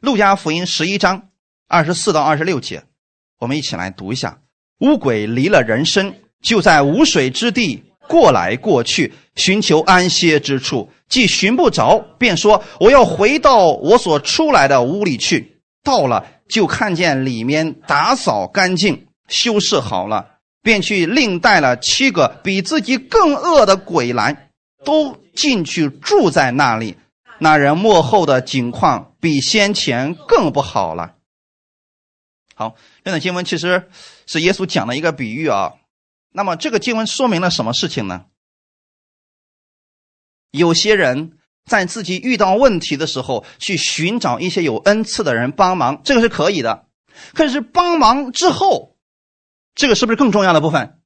路加福音》十一章二十四到二十六节，我们一起来读一下。乌鬼离了人身，就在无水之地过来过去，寻求安歇之处。既寻不着，便说：“我要回到我所出来的屋里去。”到了，就看见里面打扫干净，修饰好了，便去另带了七个比自己更恶的鬼来，都。进去住在那里，那人幕后的景况比先前更不好了。好，这段经文其实是耶稣讲的一个比喻啊。那么这个经文说明了什么事情呢？有些人在自己遇到问题的时候，去寻找一些有恩赐的人帮忙，这个是可以的。可是帮忙之后，这个是不是更重要的部分？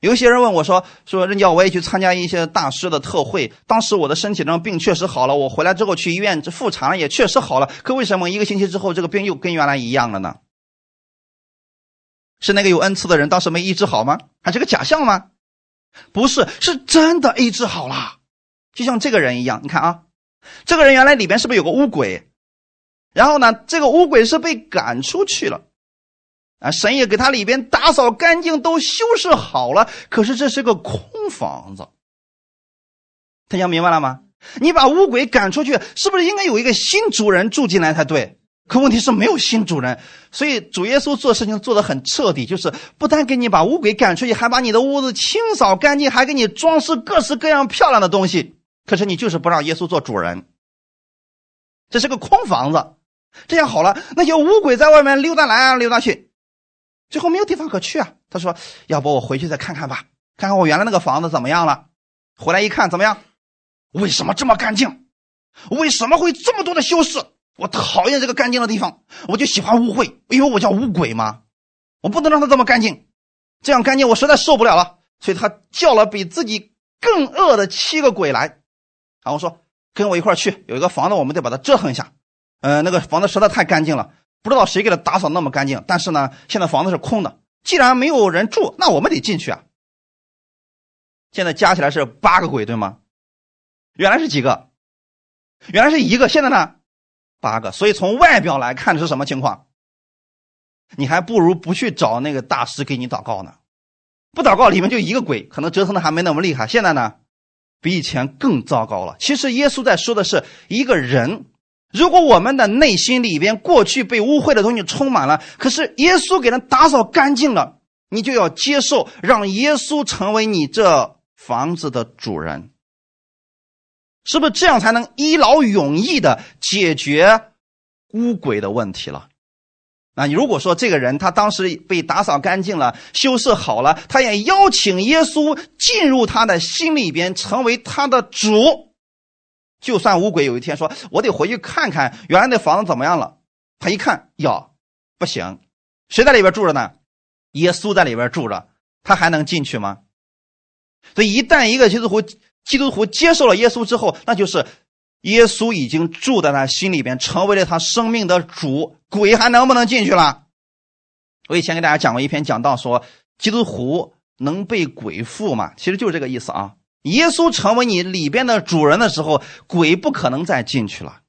有些人问我说：“说任教，我也去参加一些大师的特会。当时我的身体上病确实好了，我回来之后去医院复查了，也确实好了。可为什么一个星期之后，这个病又跟原来一样了呢？是那个有恩赐的人当时没医治好吗？还是个假象吗？不是，是真的医治好了。就像这个人一样，你看啊，这个人原来里边是不是有个乌鬼？然后呢，这个乌鬼是被赶出去了。”啊，神也给他里边打扫干净，都修饰好了。可是这是个空房子，大家明白了吗？你把乌鬼赶出去，是不是应该有一个新主人住进来才对？可问题是没有新主人，所以主耶稣做事情做的很彻底，就是不但给你把乌鬼赶出去，还把你的屋子清扫干净，还给你装饰各式各样漂亮的东西。可是你就是不让耶稣做主人，这是个空房子。这样好了，那些乌鬼在外面溜达来啊溜达去。最后没有地方可去啊！他说：“要不我回去再看看吧，看看我原来那个房子怎么样了。”回来一看，怎么样？为什么这么干净？为什么会这么多的修饰？我讨厌这个干净的地方，我就喜欢污秽，因为我叫乌鬼嘛。我不能让它这么干净，这样干净我实在受不了了。所以他叫了比自己更恶的七个鬼来，然后说：“跟我一块去，有一个房子，我们得把它折腾一下。呃，那个房子实在太干净了。”不知道谁给他打扫那么干净，但是呢，现在房子是空的。既然没有人住，那我们得进去啊。现在加起来是八个鬼，对吗？原来是几个？原来是一个，现在呢，八个。所以从外表来看是什么情况？你还不如不去找那个大师给你祷告呢。不祷告，里面就一个鬼，可能折腾的还没那么厉害。现在呢，比以前更糟糕了。其实耶稣在说的是一个人。如果我们的内心里边过去被污秽的东西充满了，可是耶稣给人打扫干净了，你就要接受，让耶稣成为你这房子的主人，是不是这样才能一劳永逸的解决污鬼的问题了？啊，如果说这个人他当时被打扫干净了、修饰好了，他也邀请耶稣进入他的心里边，成为他的主。就算乌鬼有一天说：“我得回去看看原来那房子怎么样了。”他一看，哟，不行，谁在里边住着呢？耶稣在里边住着，他还能进去吗？所以，一旦一个基督徒基督徒接受了耶稣之后，那就是耶稣已经住在他心里边，成为了他生命的主。鬼还能不能进去了？我以前给大家讲过一篇讲道，说基督徒能被鬼附吗？其实就是这个意思啊。耶稣成为你里边的主人的时候，鬼不可能再进去了，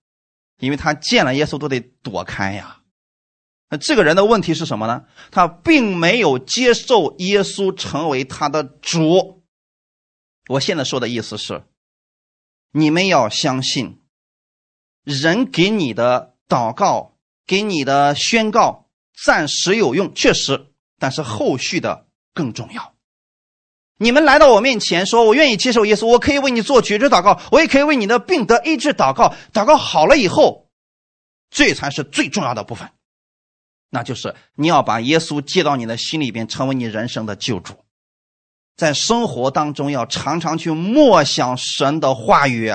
因为他见了耶稣都得躲开呀。那这个人的问题是什么呢？他并没有接受耶稣成为他的主。我现在说的意思是，你们要相信，人给你的祷告。给你的宣告暂时有用，确实，但是后续的更重要。你们来到我面前说：“我愿意接受耶稣，我可以为你做绝志祷告，我也可以为你的病得医治祷告。”祷告好了以后，这才是最重要的部分，那就是你要把耶稣接到你的心里边，成为你人生的救主。在生活当中，要常常去默想神的话语。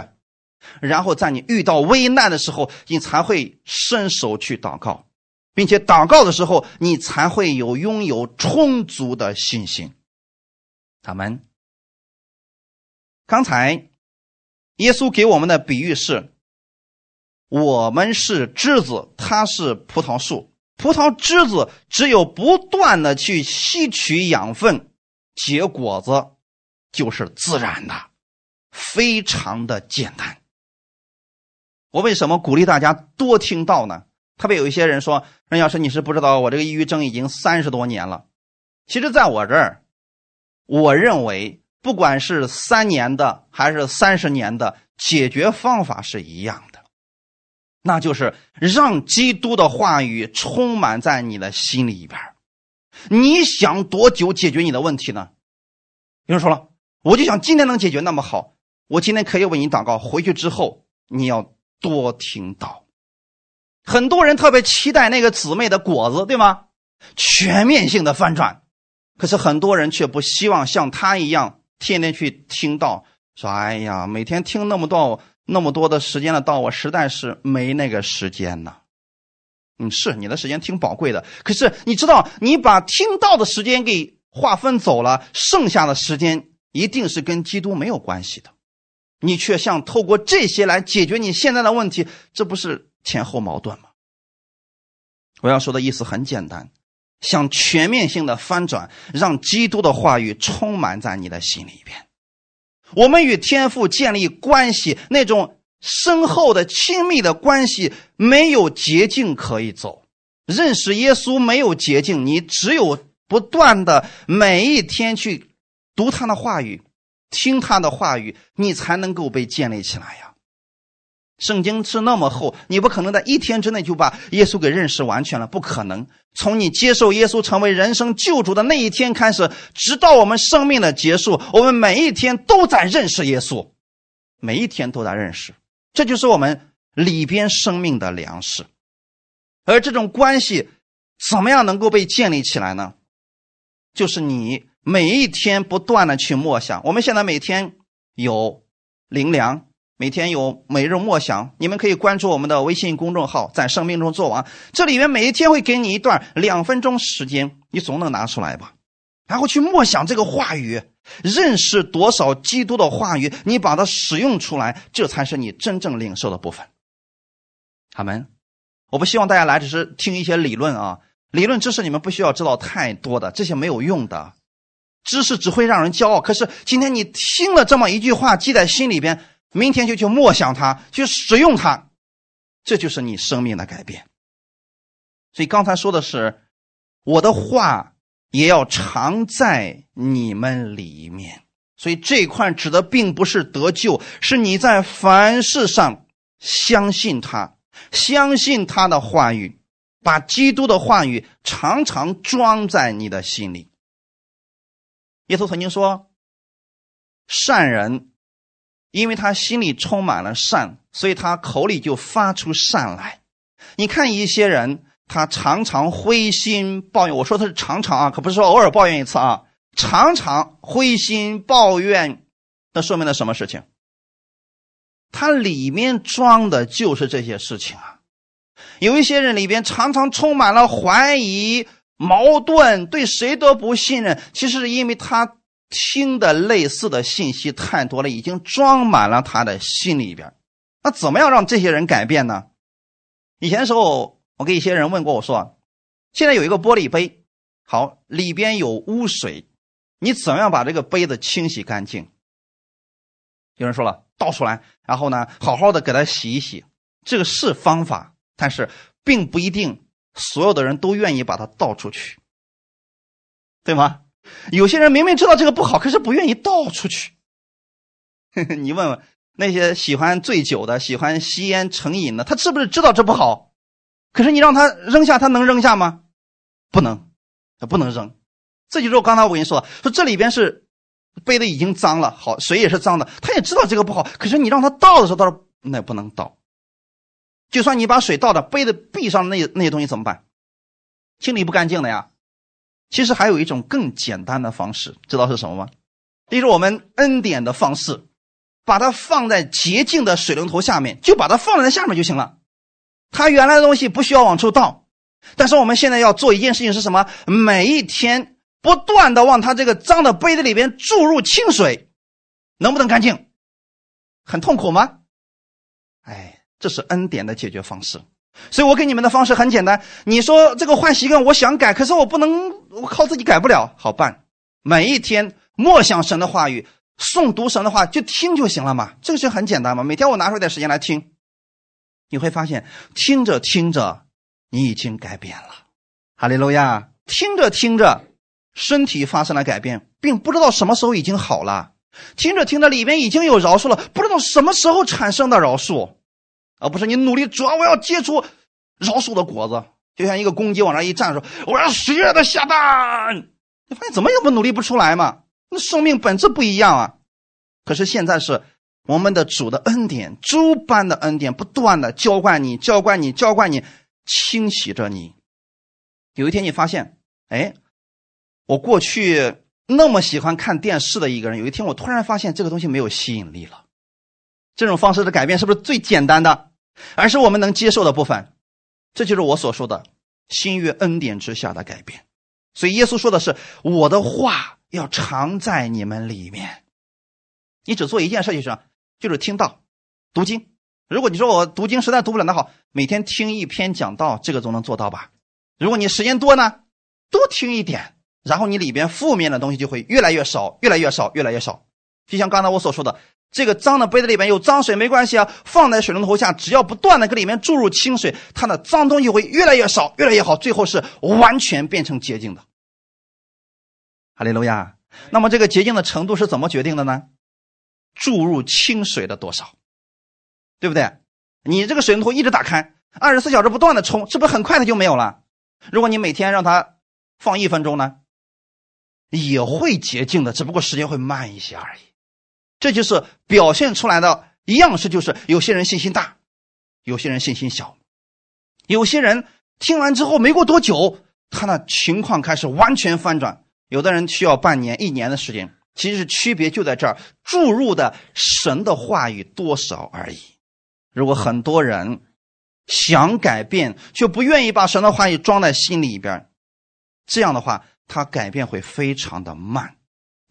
然后在你遇到危难的时候，你才会伸手去祷告，并且祷告的时候，你才会有拥有充足的信心。他们刚才耶稣给我们的比喻是：我们是枝子，它是葡萄树。葡萄枝子只有不断的去吸取养分，结果子就是自然的，非常的简单。我为什么鼓励大家多听道呢？特别有一些人说：“任老师，你是不知道，我这个抑郁症已经三十多年了。”其实，在我这儿，我认为不管是三年的还是三十年的，解决方法是一样的，那就是让基督的话语充满在你的心里边。你想多久解决你的问题呢？有人说了，我就想今天能解决，那么好，我今天可以为你祷告。回去之后，你要。多听到，很多人特别期待那个姊妹的果子，对吗？全面性的翻转，可是很多人却不希望像他一样天天去听到，说：“哎呀，每天听那么多那么多的时间的道，我实在是没那个时间呢。”嗯，是你的时间挺宝贵的，可是你知道，你把听到的时间给划分走了，剩下的时间一定是跟基督没有关系的。你却想透过这些来解决你现在的问题，这不是前后矛盾吗？我要说的意思很简单，想全面性的翻转，让基督的话语充满在你的心里边。我们与天父建立关系，那种深厚的亲密的关系，没有捷径可以走。认识耶稣没有捷径，你只有不断的每一天去读他的话语。听他的话语，你才能够被建立起来呀。圣经是那么厚，你不可能在一天之内就把耶稣给认识完全了，不可能。从你接受耶稣成为人生救主的那一天开始，直到我们生命的结束，我们每一天都在认识耶稣，每一天都在认识，这就是我们里边生命的粮食。而这种关系怎么样能够被建立起来呢？就是你。每一天不断的去默想，我们现在每天有灵粮，每天有每日默想，你们可以关注我们的微信公众号，在生命中做完。这里面每一天会给你一段两分钟时间，你总能拿出来吧？然后去默想这个话语，认识多少基督的话语，你把它使用出来，这才是你真正领受的部分。他们，我不希望大家来只是听一些理论啊，理论知识你们不需要知道太多的，这些没有用的。知识只会让人骄傲，可是今天你听了这么一句话，记在心里边，明天就去默想它，去使用它，这就是你生命的改变。所以刚才说的是，我的话也要常在你们里面。所以这一块指的并不是得救，是你在凡事上相信他，相信他的话语，把基督的话语常常装在你的心里。耶稣曾经说：“善人，因为他心里充满了善，所以他口里就发出善来。你看一些人，他常常灰心抱怨。我说他是常常啊，可不是说偶尔抱怨一次啊，常常灰心抱怨，那说明了什么事情？他里面装的就是这些事情啊。有一些人里边常常充满了怀疑、矛盾，对谁都不信任。其实是因为他听的类似的信息太多了，已经装满了他的心里边。那怎么样让这些人改变呢？以前时候，我给一些人问过，我说：“现在有一个玻璃杯，好，里边有污水，你怎么样把这个杯子清洗干净？”有人说了，倒出来，然后呢，好好的给它洗一洗，这个是方法。但是，并不一定所有的人都愿意把它倒出去，对吗？有些人明明知道这个不好，可是不愿意倒出去。你问问那些喜欢醉酒的、喜欢吸烟成瘾的，他是不是知道这不好？可是你让他扔下，他能扔下吗？不能，他不能扔。这就是我刚才我跟你说的，说这里边是杯子已经脏了，好，水也是脏的，他也知道这个不好，可是你让他倒的时候，他说那不能倒。就算你把水倒到杯子壁上那那些东西怎么办？清理不干净的呀。其实还有一种更简单的方式，知道是什么吗？例如我们恩典的方式，把它放在洁净的水龙头下面，就把它放在下面就行了。它原来的东西不需要往出倒，但是我们现在要做一件事情是什么？每一天不断的往它这个脏的杯子里边注入清水，能不能干净？很痛苦吗？哎。这是恩典的解决方式，所以我给你们的方式很简单。你说这个坏习惯，我想改，可是我不能，我靠自己改不了。好办，每一天默想神的话语，诵读神的话，就听就行了嘛。这个是很简单嘛。每天我拿出点时间来听，你会发现，听着听着，你已经改变了。哈利路亚！听着听着，身体发生了改变，并不知道什么时候已经好了。听着听着，里面已经有饶恕了，不知道什么时候产生的饶恕。而不是你努力，主要我要结出饶恕的果子，就像一个公鸡往那一站，说我要喜悦的下蛋。你发现怎么也不努力不出来嘛？那生命本质不一样啊。可是现在是我们的主的恩典，诸般的恩典，不断的浇灌你，浇灌你，浇灌你，清洗着你。有一天你发现，哎，我过去那么喜欢看电视的一个人，有一天我突然发现这个东西没有吸引力了。这种方式的改变是不是最简单的，而是我们能接受的部分？这就是我所说的新约恩典之下的改变。所以耶稣说的是：“我的话要常在你们里面。”你只做一件事情，就是听到、读经。如果你说我读经实在读不了，那好，每天听一篇讲道，这个总能做到吧？如果你时间多呢，多听一点，然后你里边负面的东西就会越来越少，越来越少，越来越少。就像刚才我所说的。这个脏的杯子里面有脏水没关系啊，放在水龙头下，只要不断的给里面注入清水，它的脏东西会越来越少，越来越好，最后是完全变成洁净的。哈利路亚。那么这个洁净的程度是怎么决定的呢？注入清水的多少，对不对？你这个水龙头一直打开，二十四小时不断的冲，是不是很快它就没有了？如果你每天让它放一分钟呢，也会洁净的，只不过时间会慢一些而已。这就是表现出来的样式，就是有些人信心大，有些人信心小，有些人听完之后没过多久，他的情况开始完全翻转。有的人需要半年、一年的时间，其实区别就在这儿，注入的神的话语多少而已。如果很多人想改变，却不愿意把神的话语装在心里边，这样的话，他改变会非常的慢。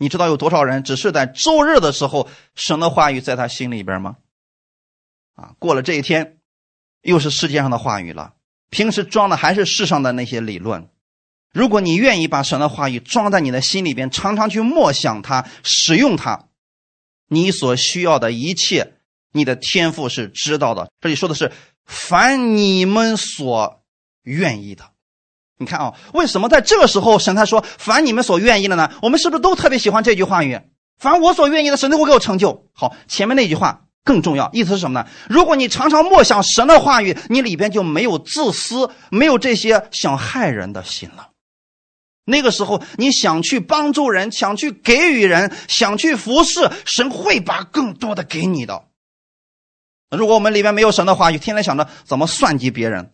你知道有多少人只是在周日的时候，神的话语在他心里边吗？啊，过了这一天，又是世界上的话语了。平时装的还是世上的那些理论。如果你愿意把神的话语装在你的心里边，常常去默想它、使用它，你所需要的一切，你的天赋是知道的。这里说的是凡你们所愿意的。你看啊，为什么在这个时候神他说凡你们所愿意的呢？我们是不是都特别喜欢这句话语？凡我所愿意的，神都会给我成就。好，前面那句话更重要，意思是什么呢？如果你常常默想神的话语，你里边就没有自私，没有这些想害人的心了。那个时候，你想去帮助人，想去给予人，想去服侍，神会把更多的给你的。如果我们里边没有神的话语，天天想着怎么算计别人。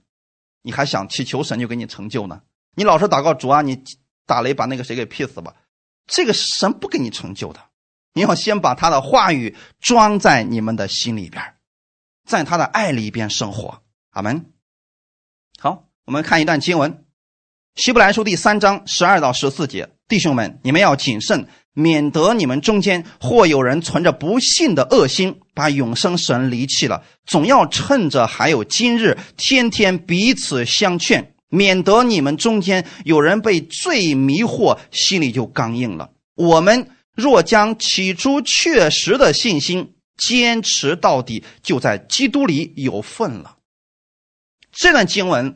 你还想祈求神就给你成就呢？你老是祷告主啊，你打雷把那个谁给劈死吧，这个神不给你成就的。你要先把他的话语装在你们的心里边，在他的爱里边生活。阿门。好，我们看一段经文，《希伯来书》第三章十二到十四节。弟兄们，你们要谨慎，免得你们中间或有人存着不信的恶心，把永生神离弃了。总要趁着还有今日，天天彼此相劝，免得你们中间有人被罪迷惑，心里就刚硬了。我们若将起初确实的信心坚持到底，就在基督里有份了。这段经文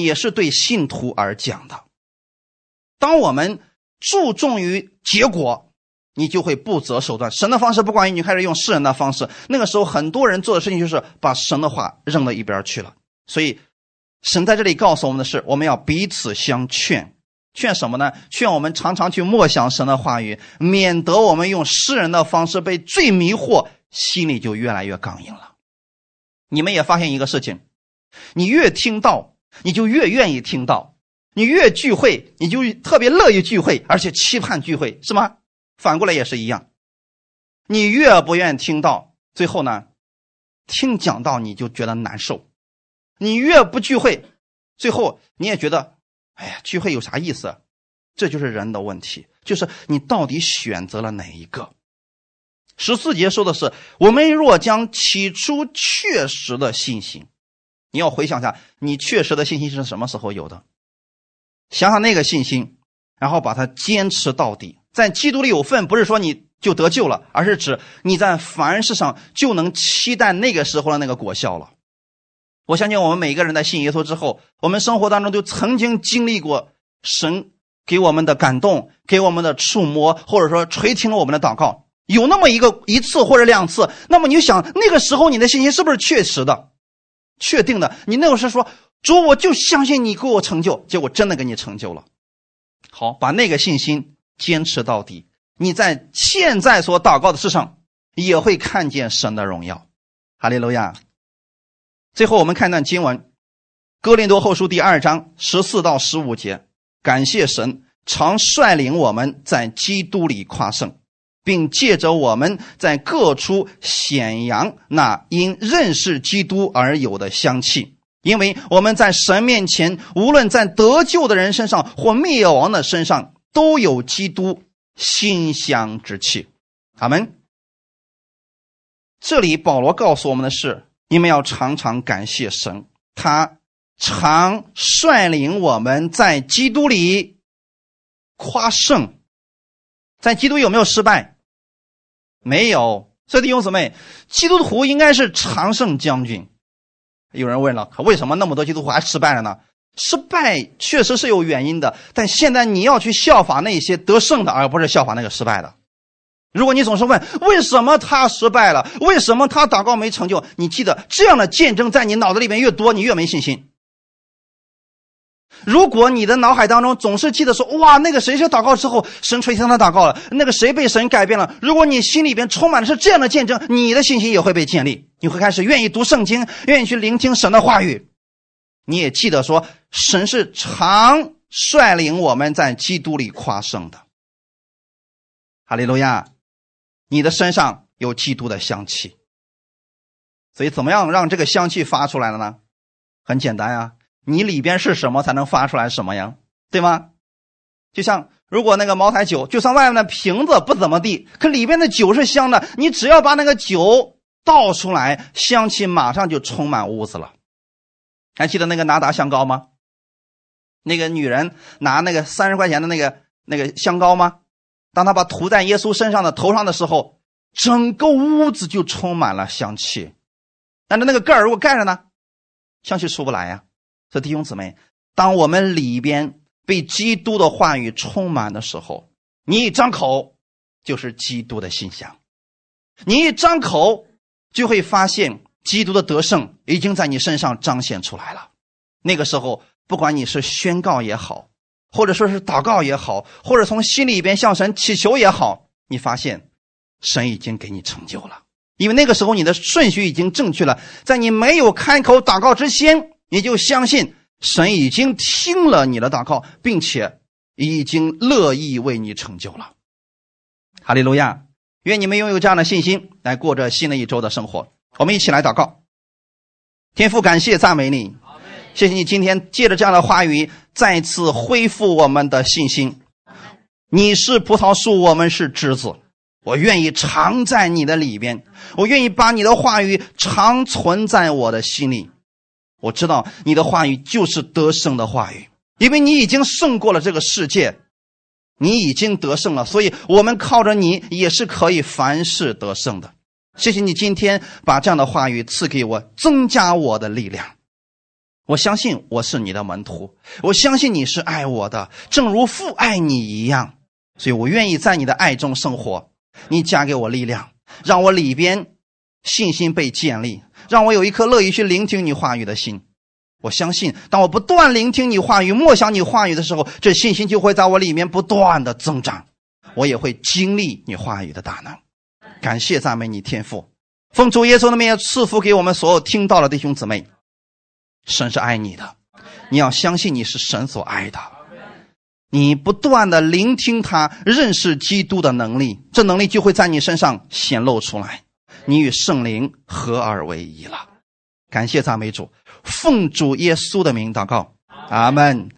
也是对信徒而讲的。当我们注重于结果，你就会不择手段。神的方式不管用，你开始用世人的方式。那个时候，很多人做的事情就是把神的话扔到一边去了。所以，神在这里告诉我们的是：我们要彼此相劝，劝什么呢？劝我们常常去默想神的话语，免得我们用世人的方式被罪迷惑，心里就越来越刚硬了。你们也发现一个事情：你越听到，你就越愿意听到。你越聚会，你就特别乐意聚会，而且期盼聚会，是吗？反过来也是一样。你越不愿意听到，最后呢，听讲道你就觉得难受。你越不聚会，最后你也觉得，哎呀，聚会有啥意思？这就是人的问题，就是你到底选择了哪一个？十四节说的是：我们若将起初确实的信心，你要回想一下，你确实的信心是什么时候有的？想想那个信心，然后把它坚持到底。在基督里有份，不是说你就得救了，而是指你在凡事上就能期待那个时候的那个果效了。我相信我们每一个人在信耶稣之后，我们生活当中都曾经经历过神给我们的感动，给我们的触摸，或者说垂听了我们的祷告，有那么一个一次或者两次。那么你就想，那个时候你的信心是不是确实的、确定的？你那个时候说。主，我就相信你给我成就，结果真的给你成就了。好，把那个信心坚持到底，你在现在所祷告的事上也会看见神的荣耀。哈利路亚。最后，我们看一段经文，《哥林多后书》第二章十四到十五节。感谢神常率领我们在基督里夸胜，并借着我们在各处显扬那因认识基督而有的香气。因为我们在神面前，无论在得救的人身上或灭亡的身上，都有基督馨香之气。阿门。这里保罗告诉我们的是：你们要常常感谢神，他常率领我们在基督里夸胜。在基督有没有失败？没有。所以弟兄姊妹，基督徒应该是常胜将军。有人问了，可为什么那么多基督徒还失败了呢？失败确实是有原因的，但现在你要去效法那些得胜的，而不是效法那个失败的。如果你总是问为什么他失败了，为什么他祷告没成就，你记得这样的见证在你脑子里面越多，你越没信心。如果你的脑海当中总是记得说，哇，那个谁谁祷告之后，神垂听他祷告了，那个谁被神改变了。如果你心里边充满的是这样的见证，你的信心也会被建立，你会开始愿意读圣经，愿意去聆听神的话语。你也记得说，神是常率领我们在基督里夸胜的。哈利路亚，你的身上有基督的香气，所以怎么样让这个香气发出来了呢？很简单呀。你里边是什么才能发出来什么呀？对吗？就像如果那个茅台酒，就算外面的瓶子不怎么地，可里边的酒是香的。你只要把那个酒倒出来，香气马上就充满屋子了。还记得那个拿达香膏吗？那个女人拿那个三十块钱的那个那个香膏吗？当她把涂在耶稣身上的头上的时候，整个屋子就充满了香气。但是那个盖儿如果盖着呢，香气出不来呀。这弟兄姊妹，当我们里边被基督的话语充满的时候，你一张口就是基督的信箱，你一张口就会发现基督的得胜已经在你身上彰显出来了。那个时候，不管你是宣告也好，或者说是祷告也好，或者从心里边向神祈求也好，你发现神已经给你成就了，因为那个时候你的顺序已经正确了，在你没有开口祷告之前。你就相信神已经听了你的祷告，并且已经乐意为你成就了。哈利路亚！愿你们拥有这样的信心，来过着新的一周的生活。我们一起来祷告。天父，感谢赞美你，谢谢你今天借着这样的话语，再次恢复我们的信心。你是葡萄树，我们是枝子。我愿意常在你的里边，我愿意把你的话语常存在我的心里。我知道你的话语就是得胜的话语，因为你已经胜过了这个世界，你已经得胜了，所以我们靠着你也是可以凡事得胜的。谢谢你今天把这样的话语赐给我，增加我的力量。我相信我是你的门徒，我相信你是爱我的，正如父爱你一样，所以我愿意在你的爱中生活。你加给我力量，让我里边信心被建立，让我有一颗乐意去聆听你话语的心。我相信，当我不断聆听你话语、默想你话语的时候，这信心就会在我里面不断的增长。我也会经历你话语的大能。感谢赞美你天父，奉主耶稣的名赐福给我们所有听到的弟兄姊妹。神是爱你的，你要相信你是神所爱的。你不断的聆听他认识基督的能力，这能力就会在你身上显露出来，你与圣灵合二为一了。感谢赞美主，奉主耶稣的名祷告，阿门。